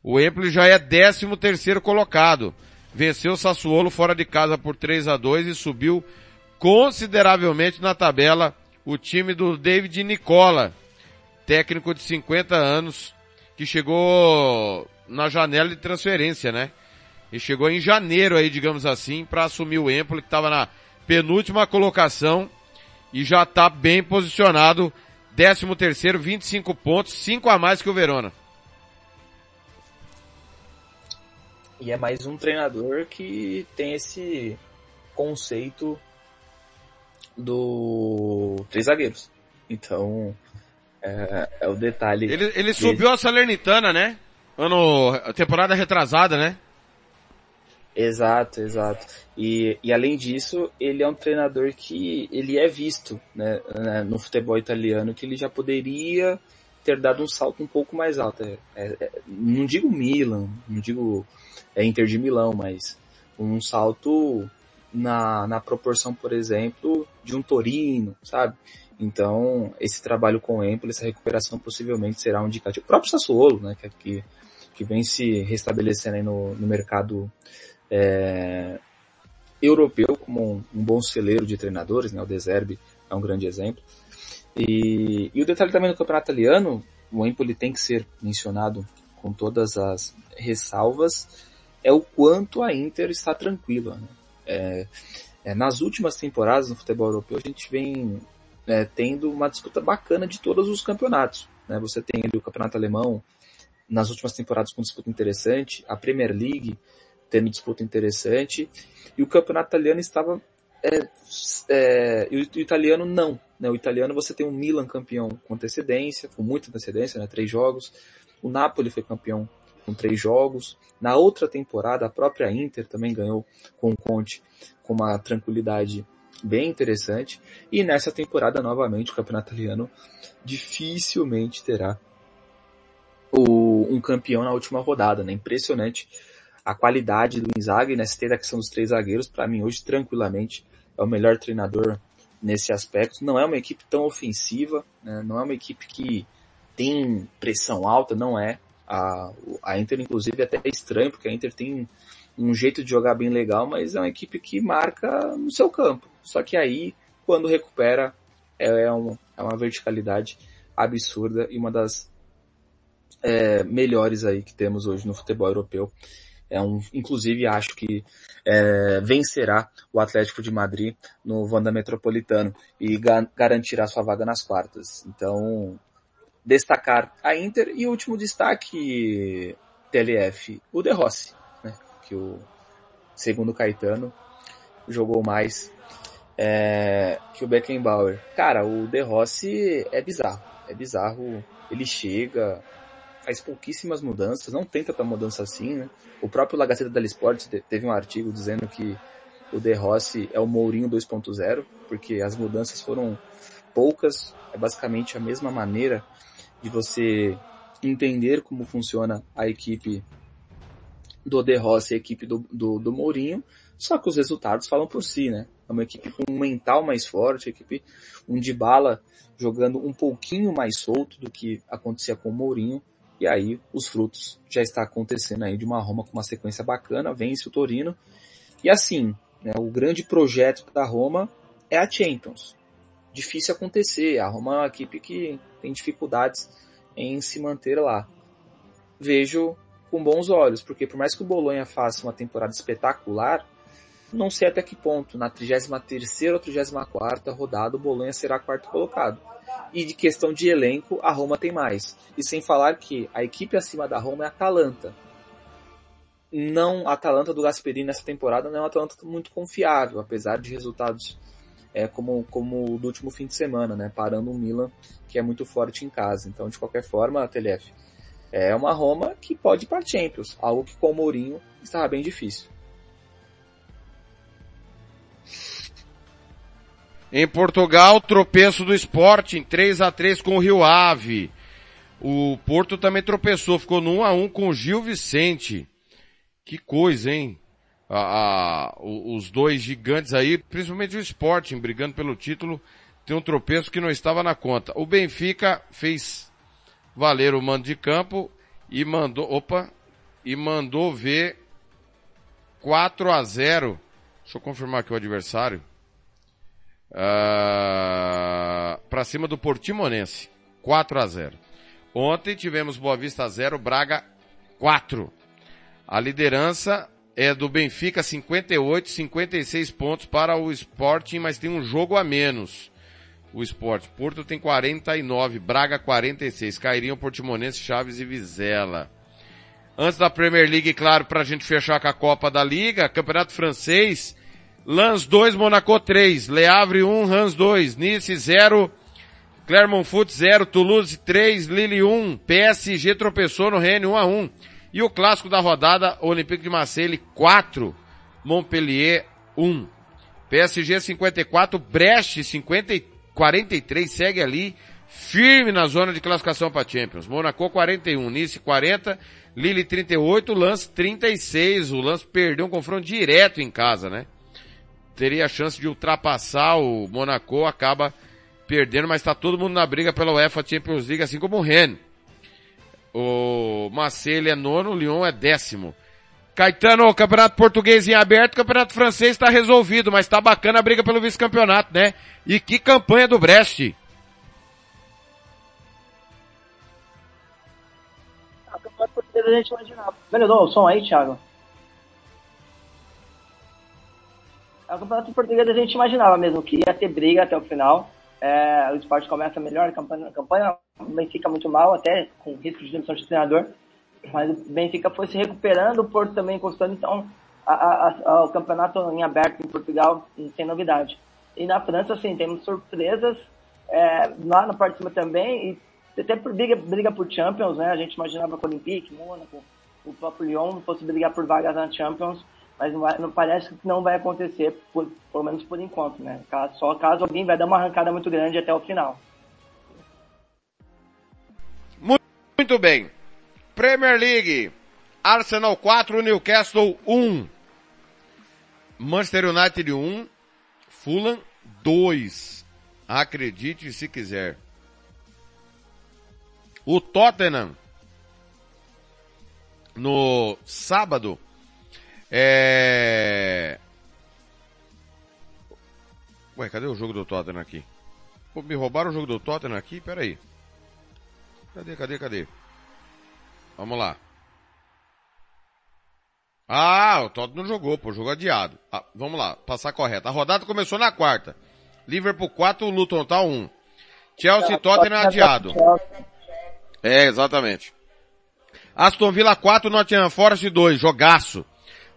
S3: O Empoli já é 13 terceiro colocado. Venceu o Sassuolo fora de casa por 3 a 2 e subiu consideravelmente na tabela o time do David Nicola, técnico de 50 anos, que chegou na janela de transferência, né? E chegou em janeiro aí, digamos assim, para assumir o Empoli, que estava na penúltima colocação e já está bem posicionado, 13 terceiro, 25 pontos, 5 a mais que o Verona.
S5: E é mais um treinador que tem esse conceito do três zagueiros. Então, é, é o detalhe.
S3: Ele, ele
S5: dele.
S3: subiu a Salernitana, né? Ano, temporada retrasada, né?
S5: Exato, exato. E, e além disso, ele é um treinador que ele é visto né, né, no futebol italiano que ele já poderia ter dado um salto um pouco mais alto. É, é, é, não digo Milan, não digo é, Inter de Milão, mas um salto na, na proporção, por exemplo, de um Torino, sabe? Então, esse trabalho com o Empoli, essa recuperação possivelmente será um indicativo. O próprio Sassuolo, né, que, que, que vem se restabelecendo aí no, no mercado é, europeu como um, um, bom celeiro de treinadores, né? O De é um grande exemplo. E, e o detalhe também do campeonato italiano, o Empoli tem que ser mencionado com todas as ressalvas, é o quanto a Inter está tranquila. Né? É, é, nas últimas temporadas no futebol europeu, a gente vem é, tendo uma disputa bacana de todos os campeonatos. Né? Você tem o campeonato alemão, nas últimas temporadas com disputa interessante, a Premier League tendo disputa interessante, e o campeonato italiano estava é, é, e o italiano não. Né? O italiano você tem um Milan campeão com antecedência, com muita antecedência, né? três jogos. O Napoli foi campeão com três jogos. Na outra temporada, a própria Inter também ganhou com o Conte com uma tranquilidade bem interessante. E nessa temporada, novamente, o campeonato italiano dificilmente terá o, um campeão na última rodada. Né? Impressionante a qualidade do Inzaghi, né? questão dos três zagueiros, para mim hoje tranquilamente é o melhor treinador nesse aspecto. Não é uma equipe tão ofensiva, né? não é uma equipe que tem pressão alta, não é. A, a Inter, inclusive, é até estranho, porque a Inter tem um jeito de jogar bem legal, mas é uma equipe que marca no seu campo. Só que aí, quando recupera, é, é, um, é uma verticalidade absurda e uma das é, melhores aí que temos hoje no futebol europeu. É um, inclusive acho que é, vencerá o Atlético de Madrid no Wanda Metropolitano e ga garantirá sua vaga nas quartas. Então, destacar a Inter e último destaque TLF, o De Rossi, né? que o segundo Caetano jogou mais é, que o Beckenbauer. Cara, o De Rossi é bizarro, é bizarro. Ele chega, faz pouquíssimas mudanças, não tem tanta mudança assim, né? O próprio La dello Sport teve um artigo dizendo que o De Rossi é o Mourinho 2.0, porque as mudanças foram poucas, é basicamente a mesma maneira de você entender como funciona a equipe do De Rossi e a equipe do, do, do Mourinho, só que os resultados falam por si, né? É uma equipe com um mental mais forte, equipe um de bala jogando um pouquinho mais solto do que acontecia com o Mourinho, e aí os frutos já está acontecendo aí de uma Roma com uma sequência bacana, vence o Torino. E assim, né, o grande projeto da Roma é a Champions. Difícil acontecer, a Roma é uma equipe que tem dificuldades em se manter lá. Vejo com bons olhos, porque por mais que o Bolonha faça uma temporada espetacular, não sei até que ponto, na 33ª ou 34ª rodada, o Bolonha será quarto colocado. E de questão de elenco, a Roma tem mais. E sem falar que a equipe acima da Roma é a Atalanta. Não, a Atalanta do Gasperini nessa temporada não é uma Atalanta muito confiável, apesar de resultados é, como, como o do último fim de semana, né? Parando o Milan, que é muito forte em casa. Então, de qualquer forma, a TLF é uma Roma que pode ir para Champions, algo que com o Mourinho estava bem difícil.
S3: Em Portugal, tropeço do Sporting, 3 a 3 com o Rio Ave. O Porto também tropeçou, ficou no 1 a 1 com o Gil Vicente. Que coisa, hein? A, os dois gigantes aí, principalmente o Sporting, brigando pelo título, tem um tropeço que não estava na conta. O Benfica fez valer o mando de campo e mandou, opa, e mandou ver 4 a 0. Deixa eu confirmar aqui o adversário. Uh, para cima do Portimonense. 4 a 0. Ontem tivemos Boa Vista 0, Braga 4. A liderança é do Benfica 58, 56 pontos para o Sporting, mas tem um jogo a menos. O Sport. Porto tem 49, Braga 46. Cairiam Portimonense, Chaves e Vizela. Antes da Premier League, claro, para a gente fechar com a Copa da Liga, Campeonato Francês, Lens 2, Monaco 3, Le Havre 1, Rans 2, Nice 0, Clermont Foot 0, Toulouse 3, Lille 1, PSG tropeçou no Rennes 1 a 1. E o clássico da rodada, Olympique de Marseille 4, Montpellier 1. PSG 54, Brest 50, 43, segue ali, firme na zona de classificação para Champions. Monaco 41, Nice 40, Lille 38, Lance 36. O Lance perdeu um confronto direto em casa, né? Teria a chance de ultrapassar o Monaco, acaba perdendo, mas está todo mundo na briga pela UEFA Champions League, assim como o Rennes. O Marseille é nono, o Lyon é décimo. Caetano, o Campeonato Português em aberto, o Campeonato Francês está resolvido, mas está bacana a briga pelo vice-campeonato, né? E que campanha do Brest!
S7: Melhorou o som aí, Thiago? A campeonato português a gente imaginava mesmo que ia ter briga até o final. É, o esporte começa melhor, a campanha, a campanha o Benfica muito mal, até com risco de demissão de treinador. Mas o Benfica foi se recuperando, o Porto também encostando, então a, a, o campeonato em aberto em Portugal não tem novidade. E na França, assim, temos surpresas é, lá na parte de cima também, e até por briga, briga por Champions, né? A gente imaginava com o Olympique, Mônaco, o próprio Lyon fosse brigar por vagas na Champions, mas não, vai, não parece que não vai acontecer, por, pelo menos por enquanto, né? Só caso alguém vai dar uma arrancada muito grande até o final.
S3: Muito bem. Premier League. Arsenal 4, Newcastle 1. Manchester United 1. Fulham 2. Acredite se quiser. O Tottenham no sábado É... Ué, cadê o jogo do Tottenham aqui? Pô, me roubaram o jogo do Tottenham aqui? Pera aí. Cadê, cadê, cadê? Vamos lá. Ah, o Tottenham não jogou, pô, jogo adiado. Ah, vamos lá, passar correto. A rodada começou na quarta. Liverpool 4, Luton Town 1. Chelsea Tottenham adiado. É, exatamente. Aston Villa 4, Nottingham Forest 2, jogaço.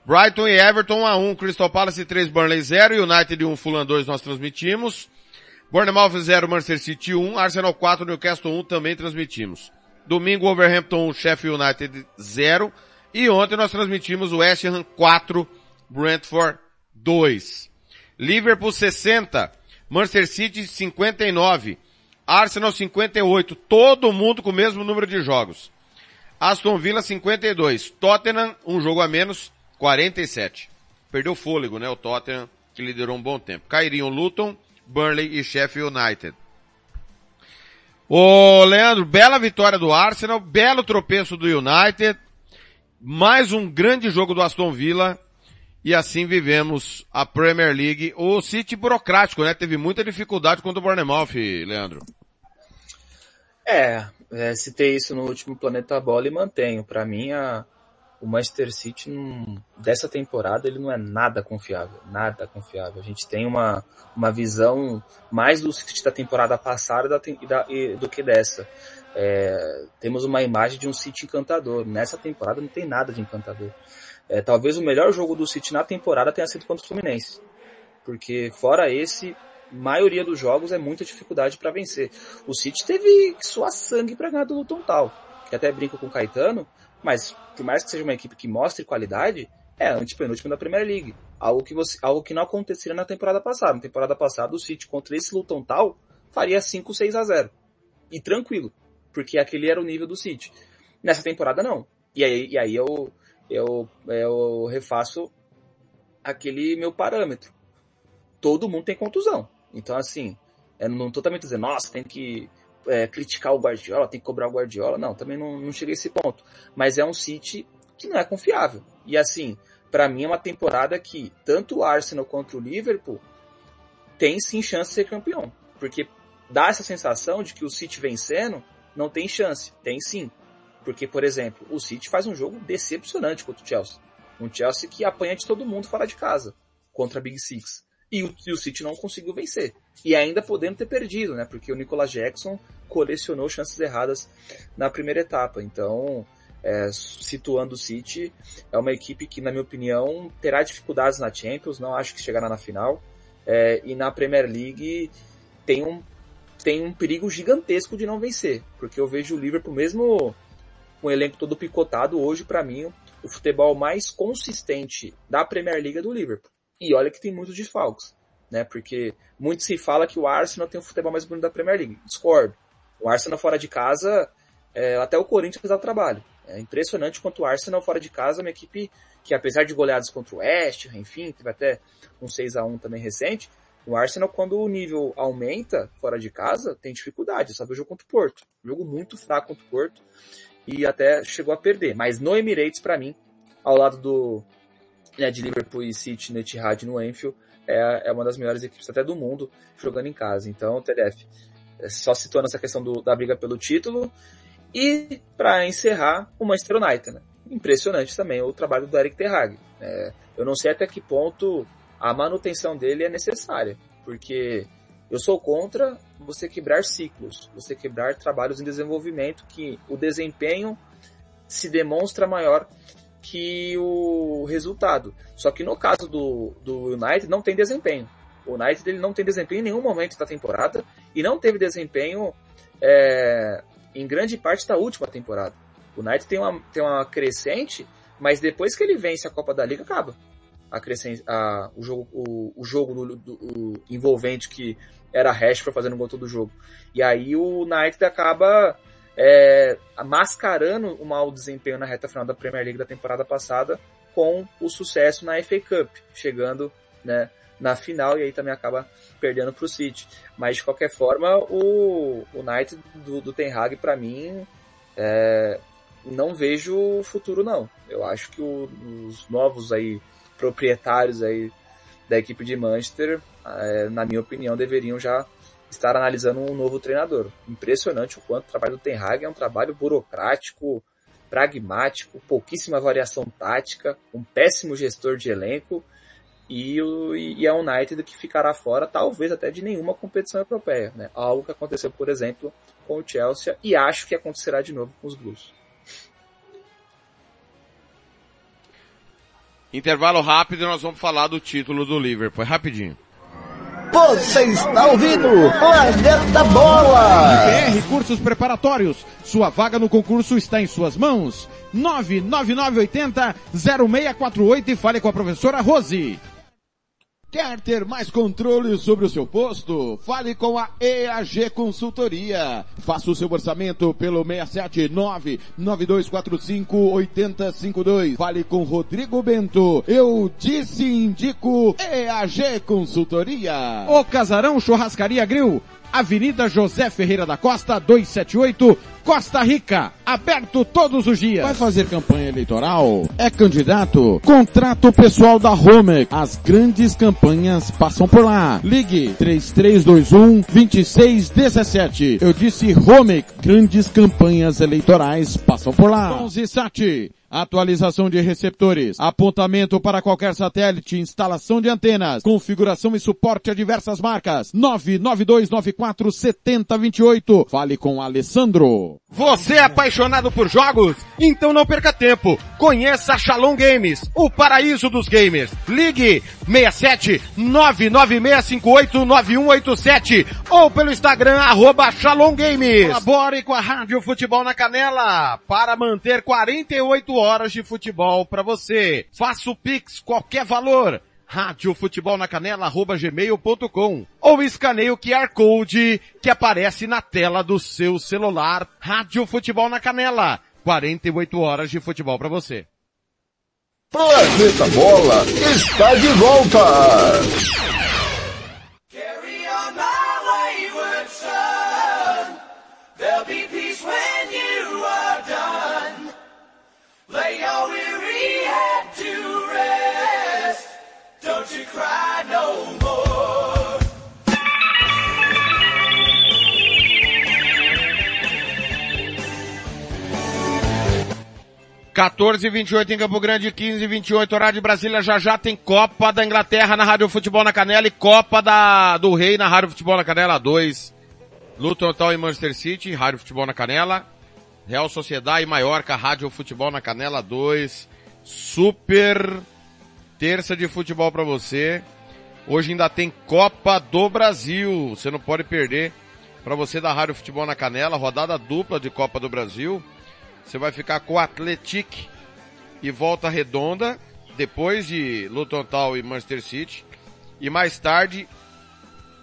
S3: Brighton e Everton 1 a 1, Crystal Palace 3, Burnley 0, United 1, Fulham 2 nós transmitimos. Bournemouth 0, Manchester City 1, Arsenal 4, Newcastle 1 também transmitimos. Domingo, Wolverhampton 1, Sheffield United 0. E ontem nós transmitimos West Ham 4, Brentford 2. Liverpool 60, Manchester City 59, Arsenal 58, todo mundo com o mesmo número de jogos. Aston Villa 52, Tottenham um jogo a menos, 47. Perdeu fôlego, né, o Tottenham, que liderou um bom tempo. Cairiam Luton, Burnley e Sheffield United. Ô, Leandro, bela vitória do Arsenal, belo tropeço do United, mais um grande jogo do Aston Villa, e assim vivemos a Premier League. O City burocrático, né? Teve muita dificuldade contra o Bournemouth, Leandro.
S5: É, é, citei isso no último Planeta Bola e mantenho. Para mim, a, o Manchester City não, dessa temporada ele não é nada confiável, nada confiável. A gente tem uma, uma visão mais do City da temporada passada da, da, do que dessa. É, temos uma imagem de um City encantador. Nessa temporada não tem nada de encantador. É, talvez o melhor jogo do City na temporada tenha sido contra o Fluminense. Porque fora esse, maioria dos jogos é muita dificuldade para vencer. O City teve que suar sangue para ganhar do Luton Tal, que até brinca com o Caetano, mas por mais que seja uma equipe que mostre qualidade, é a antepenúltima da Premier League. Algo que, você, algo que não aconteceria na temporada passada. Na temporada passada, o City contra esse Luton Tal faria 5, 6 a 0. E tranquilo, porque aquele era o nível do City. Nessa temporada não. E aí, e aí eu, eu, eu refaço aquele meu parâmetro. Todo mundo tem contusão. Então, assim, eu não tô também dizendo, nossa, tem que é, criticar o Guardiola, tem que cobrar o Guardiola. Não, também não, não cheguei a esse ponto. Mas é um City que não é confiável. E assim, para mim é uma temporada que tanto o Arsenal quanto o Liverpool tem sim chance de ser campeão. Porque dá essa sensação de que o City vencendo não tem chance. Tem sim. Porque, por exemplo, o City faz um jogo decepcionante contra o Chelsea. Um Chelsea que apanha de todo mundo fora de casa contra a Big Six. E o, e o City não conseguiu vencer. E ainda podendo ter perdido, né? Porque o Nicolas Jackson colecionou chances erradas na primeira etapa. Então, é, situando o City, é uma equipe que, na minha opinião, terá dificuldades na Champions. Não acho que chegará na final. É, e na Premier League tem um, tem um perigo gigantesco de não vencer. Porque eu vejo o Liverpool, mesmo com o elenco todo picotado, hoje, para mim, o futebol mais consistente da Premier League é do Liverpool. E olha que tem muitos desfalques, né? Porque muito se fala que o Arsenal tem o futebol mais bonito da Premier League. Discordo. O Arsenal fora de casa, é, até o Corinthians dá trabalho. É impressionante quanto o Arsenal fora de casa é uma equipe que, apesar de goleadas contra o West, enfim, teve até um 6 a 1 também recente, o Arsenal, quando o nível aumenta fora de casa, tem dificuldade. Viu o jogo contra o Porto. Jogo muito fraco contra o Porto e até chegou a perder. Mas no Emirates, para mim, ao lado do né, de Liverpool e City no Etihad no Anfield, é, é uma das melhores equipes até do mundo jogando em casa. Então, TDF, é só situando essa questão do, da briga pelo título. E, para encerrar, o Manchester United. Né? Impressionante também o trabalho do Eric Ten Hag. É, eu não sei até que ponto a manutenção dele é necessária, porque eu sou contra você quebrar ciclos, você quebrar trabalhos em desenvolvimento que o desempenho se demonstra maior que o resultado. Só que no caso do, do United não tem desempenho. O United ele não tem desempenho em nenhum momento da temporada e não teve desempenho é, em grande parte da última temporada. O United tem uma, tem uma crescente, mas depois que ele vence a Copa da Liga, acaba. A crescente, a, o jogo, o, o jogo do, do, o envolvente que era Rashford fazendo gol todo jogo. E aí o United acaba é, mascarando o mau desempenho na reta final da Premier League da temporada passada com o sucesso na FA Cup, chegando né, na final e aí também acaba perdendo para o City. Mas de qualquer forma, o, o United do, do Ten Hag para mim é, não vejo futuro não. Eu acho que o- os novos aí proprietários aí da equipe de Manchester, eh, na minha opinião, deveriam já estar analisando um novo treinador. Impressionante o quanto o trabalho do Ten Hag é um trabalho burocrático, pragmático, pouquíssima variação tática, um péssimo gestor de elenco e, o, e a United que ficará fora, talvez até de nenhuma competição europeia. Né? Algo que aconteceu, por exemplo, com o Chelsea e acho que acontecerá de novo com os Blues.
S3: Intervalo rápido e nós vamos falar do título do Liverpool. Rapidinho.
S1: Você está ouvindo Planeta Bola!
S9: BR Cursos Preparatórios. Sua vaga no concurso está em suas mãos. 99980 0648 e fale com a professora Rose. Quer ter mais controle sobre o seu posto? Fale com a EAG Consultoria. Faça o seu orçamento pelo 679-9245-8052. Fale com Rodrigo Bento. Eu disse indico EAG Consultoria. O Casarão Churrascaria Grill. Avenida José Ferreira da Costa, 278, Costa Rica. Aberto todos os dias. Vai fazer campanha eleitoral? É candidato? Contrato pessoal da Homex. As grandes campanhas passam por lá. Ligue 3321 2617. Eu disse Homex. Grandes campanhas eleitorais passam por lá. 11 Sat. Atualização de receptores, apontamento para qualquer satélite, instalação de antenas, configuração e suporte a diversas marcas. 99294 7028. Fale com Alessandro.
S3: Você é apaixonado por jogos? Então não perca tempo. Conheça a Shalom Games, o paraíso dos gamers. Ligue 67 99658 9187 ou pelo Instagram arroba Shalom Games. Colabore com a Rádio Futebol na Canela para manter 48 horas de futebol para você. Faça o Pix, qualquer valor. Rádio Futebol na Canela, arroba gmail.com. Ou escaneie o QR Code que aparece na tela do seu celular. Rádio Futebol na Canela. 48 horas de futebol para você.
S1: Planeta Bola está de volta!
S3: 14 e 28 em Campo Grande, 15 e 28 horário de Brasília, já já tem Copa da Inglaterra na Rádio Futebol na Canela e Copa da, do Rei na Rádio Futebol na Canela 2. Luton Town e Manchester City, Rádio Futebol na Canela. Real Sociedade e Maiorca, Rádio Futebol na Canela 2. Super terça de futebol para você. Hoje ainda tem Copa do Brasil, você não pode perder. Para você da Rádio Futebol na Canela, rodada dupla de Copa do Brasil. Você vai ficar com o Atletic e Volta Redonda, depois de Luton Town e Manchester City. E mais tarde,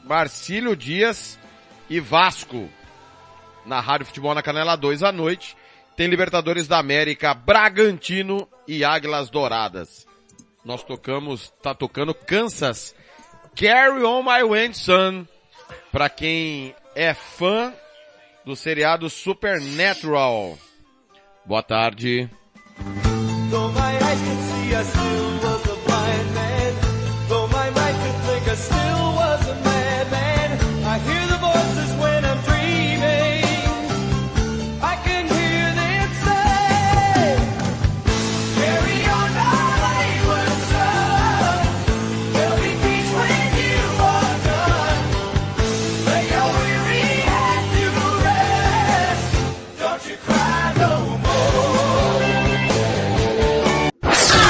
S3: Marcílio Dias e Vasco. Na Rádio Futebol na Canela 2 à noite. Tem Libertadores da América, Bragantino e Águilas Douradas. Nós tocamos, tá tocando Kansas. Carry on my wind, son. Pra quem é fã do seriado Supernatural. Boa tarde.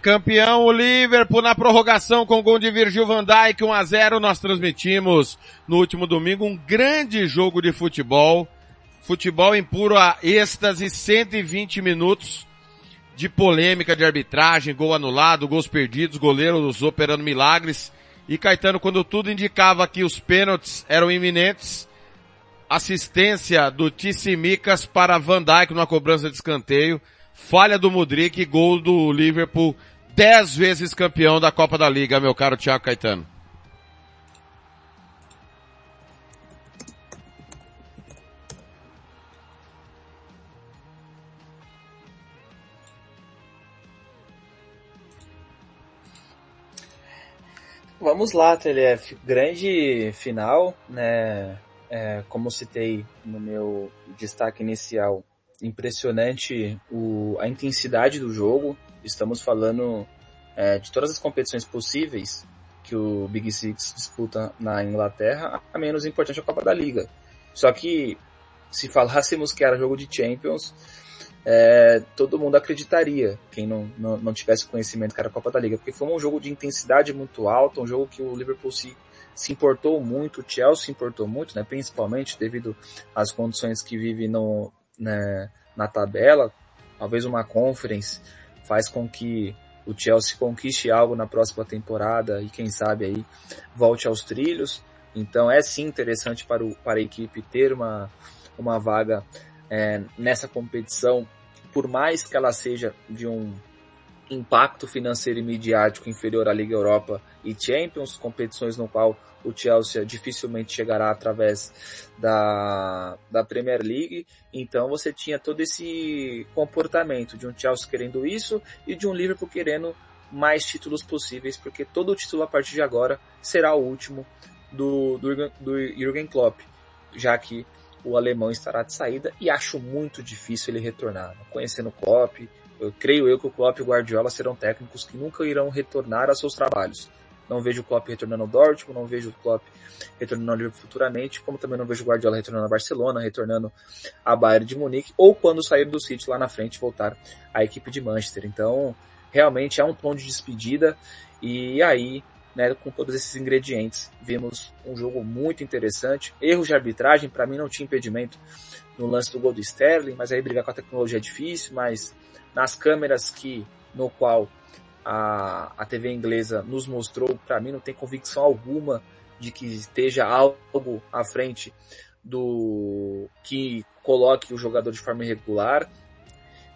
S3: Campeão o Liverpool na prorrogação com gol de Virgil van Dijk 1 a 0. Nós transmitimos no último domingo um grande jogo de futebol. Futebol em puro a êxtase, 120 minutos de polêmica de arbitragem, gol anulado, gols perdidos, goleiros operando milagres E Caetano, quando tudo indicava que os pênaltis eram iminentes, assistência do Tissimicas para Van Dijk numa cobrança de escanteio, falha do Mudrik, gol do Liverpool, dez vezes campeão da Copa da Liga, meu caro Thiago Caetano.
S5: Vamos lá, TLF. Grande final, né? É, como citei no meu destaque inicial, impressionante o, a intensidade do jogo. Estamos falando é, de todas as competições possíveis que o Big Six disputa na Inglaterra, a menos importante a Copa da Liga. Só que se falássemos que era jogo de Champions, é, todo mundo acreditaria, quem não, não, não, tivesse conhecimento que era a Copa da Liga, porque foi um jogo de intensidade muito alta, um jogo que o Liverpool se, se importou muito, o Chelsea se importou muito, né, principalmente devido às condições que vive no, né, na tabela, talvez uma conference faz com que o Chelsea conquiste algo na próxima temporada e quem sabe aí volte aos trilhos. Então é sim interessante para, o, para a equipe ter uma, uma vaga é, nessa competição, por mais que ela seja de um impacto financeiro e midiático inferior à Liga Europa e Champions, competições no qual o Chelsea dificilmente chegará através da, da Premier League. Então você tinha todo esse comportamento de um Chelsea querendo isso e de um Liverpool querendo mais títulos possíveis, porque todo título a partir de agora será o último do, do, do Jürgen Klopp, já que o alemão estará de saída e acho muito difícil ele retornar. Conhecendo o Klopp, eu creio eu que o Klopp e o Guardiola serão técnicos que nunca irão retornar a seus trabalhos. Não vejo o Klopp retornando ao Dortmund, não vejo o Klopp retornando ao Liverpool futuramente, como também não vejo o Guardiola retornando ao Barcelona, retornando a Bayern de Munique, ou quando sair do City lá na frente voltar à equipe de Manchester. Então, realmente é um tom de despedida e aí né, com todos esses ingredientes. Vimos um jogo muito interessante. Erros de arbitragem, para mim não tinha impedimento no lance do gol do Sterling, mas aí brigar com a tecnologia é difícil, mas nas câmeras que no qual a, a TV inglesa nos mostrou, para mim não tem convicção alguma de que esteja algo à frente do que coloque o jogador de forma irregular.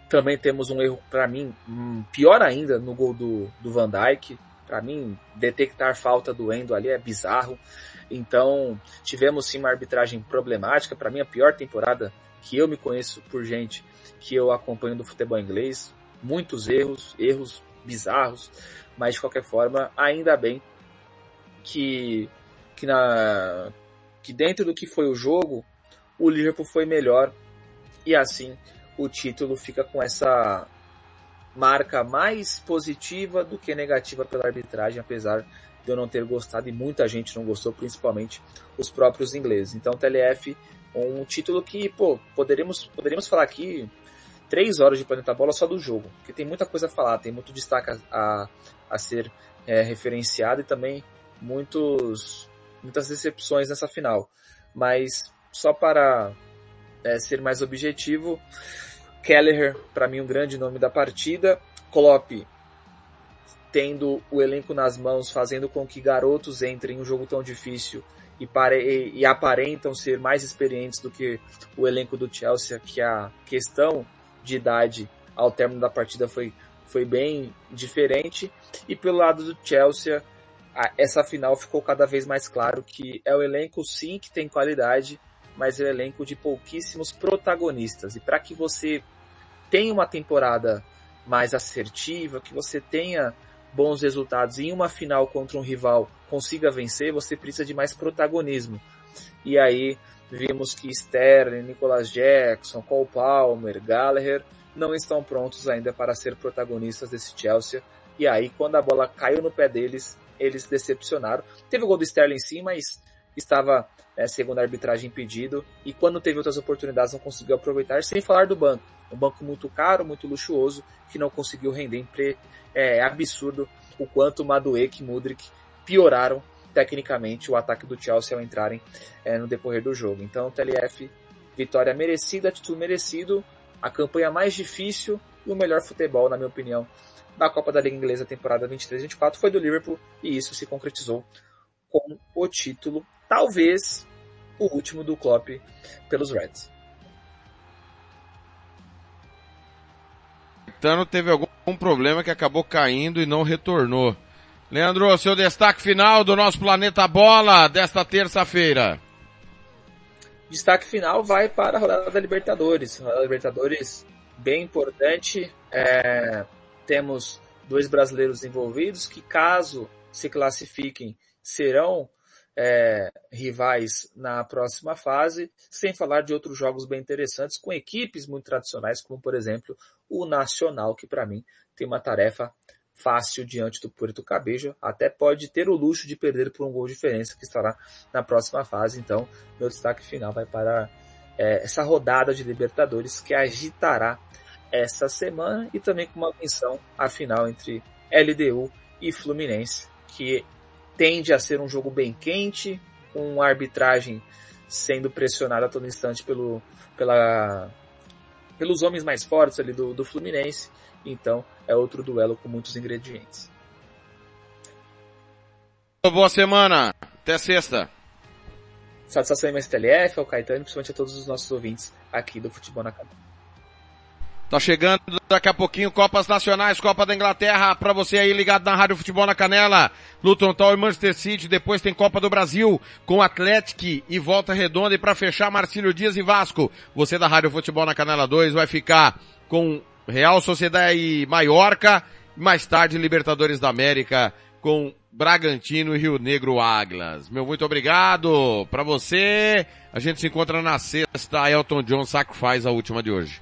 S5: Também temos um erro, para mim, hum, pior ainda, no gol do, do Van Dijk. Para mim, detectar falta do Endo ali é bizarro. Então, tivemos sim uma arbitragem problemática. Para mim, a pior temporada que eu me conheço por gente que eu acompanho do futebol inglês. Muitos erros, erros bizarros, mas de qualquer forma, ainda bem que, que, na, que dentro do que foi o jogo, o Liverpool foi melhor e assim o título fica com essa marca mais positiva do que negativa pela arbitragem, apesar de eu não ter gostado e muita gente não gostou, principalmente os próprios ingleses. Então, TLF, um título que, pô, poderíamos, poderíamos falar aqui três horas de Planeta Bola só do jogo, porque tem muita coisa a falar, tem muito destaque a, a, ser é, referenciado e também muitos, muitas decepções nessa final. Mas, só para é, ser mais objetivo, Kelleher, para mim, um grande nome da partida. Klopp tendo o elenco nas mãos, fazendo com que garotos entrem em um jogo tão difícil e, pare, e, aparentam ser mais experientes do que o elenco do Chelsea, que a questão de idade ao término da partida foi, foi bem diferente. E pelo lado do Chelsea, a, essa final ficou cada vez mais claro que é o elenco sim que tem qualidade, mas é o elenco de pouquíssimos protagonistas. E para que você tenha uma temporada mais assertiva, que você tenha bons resultados e em uma final contra um rival consiga vencer, você precisa de mais protagonismo. E aí vimos que Sterling, Nicolas Jackson, Cole Palmer, Gallagher não estão prontos ainda para ser protagonistas desse Chelsea. E aí, quando a bola caiu no pé deles, eles decepcionaram. Teve o gol do Sterling sim, mas estava, é, segundo a arbitragem, impedido. E quando teve outras oportunidades, não conseguiu aproveitar, sem falar do banco. Um banco muito caro, muito luxuoso, que não conseguiu render. É absurdo o quanto Madueke e Mudrik pioraram tecnicamente o ataque do Chelsea ao entrarem é, no decorrer do jogo. Então, TLF, vitória merecida, título merecido, a campanha mais difícil e o melhor futebol, na minha opinião, da Copa da Liga Inglesa temporada 23-24 foi do Liverpool e isso se concretizou com o título, talvez o último do Klopp pelos Reds.
S3: Tano teve algum problema que acabou caindo e não retornou. Leandro, seu destaque final do nosso Planeta Bola desta terça-feira.
S5: Destaque final vai para a rodada da Libertadores. Rodada da Libertadores bem importante. É, temos dois brasileiros envolvidos que, caso se classifiquem, serão é, rivais na próxima fase, sem falar de outros jogos bem interessantes com equipes muito tradicionais, como por exemplo o Nacional, que para mim tem uma tarefa fácil diante do Puerto Cabejo, até pode ter o luxo de perder por um gol de diferença que estará na próxima fase. Então, meu destaque final vai para é, essa rodada de Libertadores que agitará essa semana e também com uma menção à final entre LDU e Fluminense, que tende a ser um jogo bem quente, com arbitragem sendo pressionada a todo instante pelo, pela, pelos homens mais fortes ali do, do Fluminense. Então é outro duelo com muitos ingredientes.
S3: Boa semana. Até sexta.
S5: Satisfação imensa TLF, ao Caetano e principalmente a todos os nossos ouvintes aqui do Futebol na Canela.
S3: Tá chegando daqui a pouquinho Copas Nacionais, Copa da Inglaterra, para você aí ligado na Rádio Futebol na Canela, Luton Town e Manchester City, depois tem Copa do Brasil com Atlético e Volta Redonda e para fechar Marcílio Dias e Vasco. Você da Rádio Futebol na Canela 2 vai ficar com Real Sociedade e Maiorca, mais tarde Libertadores da América com Bragantino e Rio Negro Águilas. Meu muito obrigado para você. A gente se encontra na sexta. Elton John Sacrifice a última de hoje.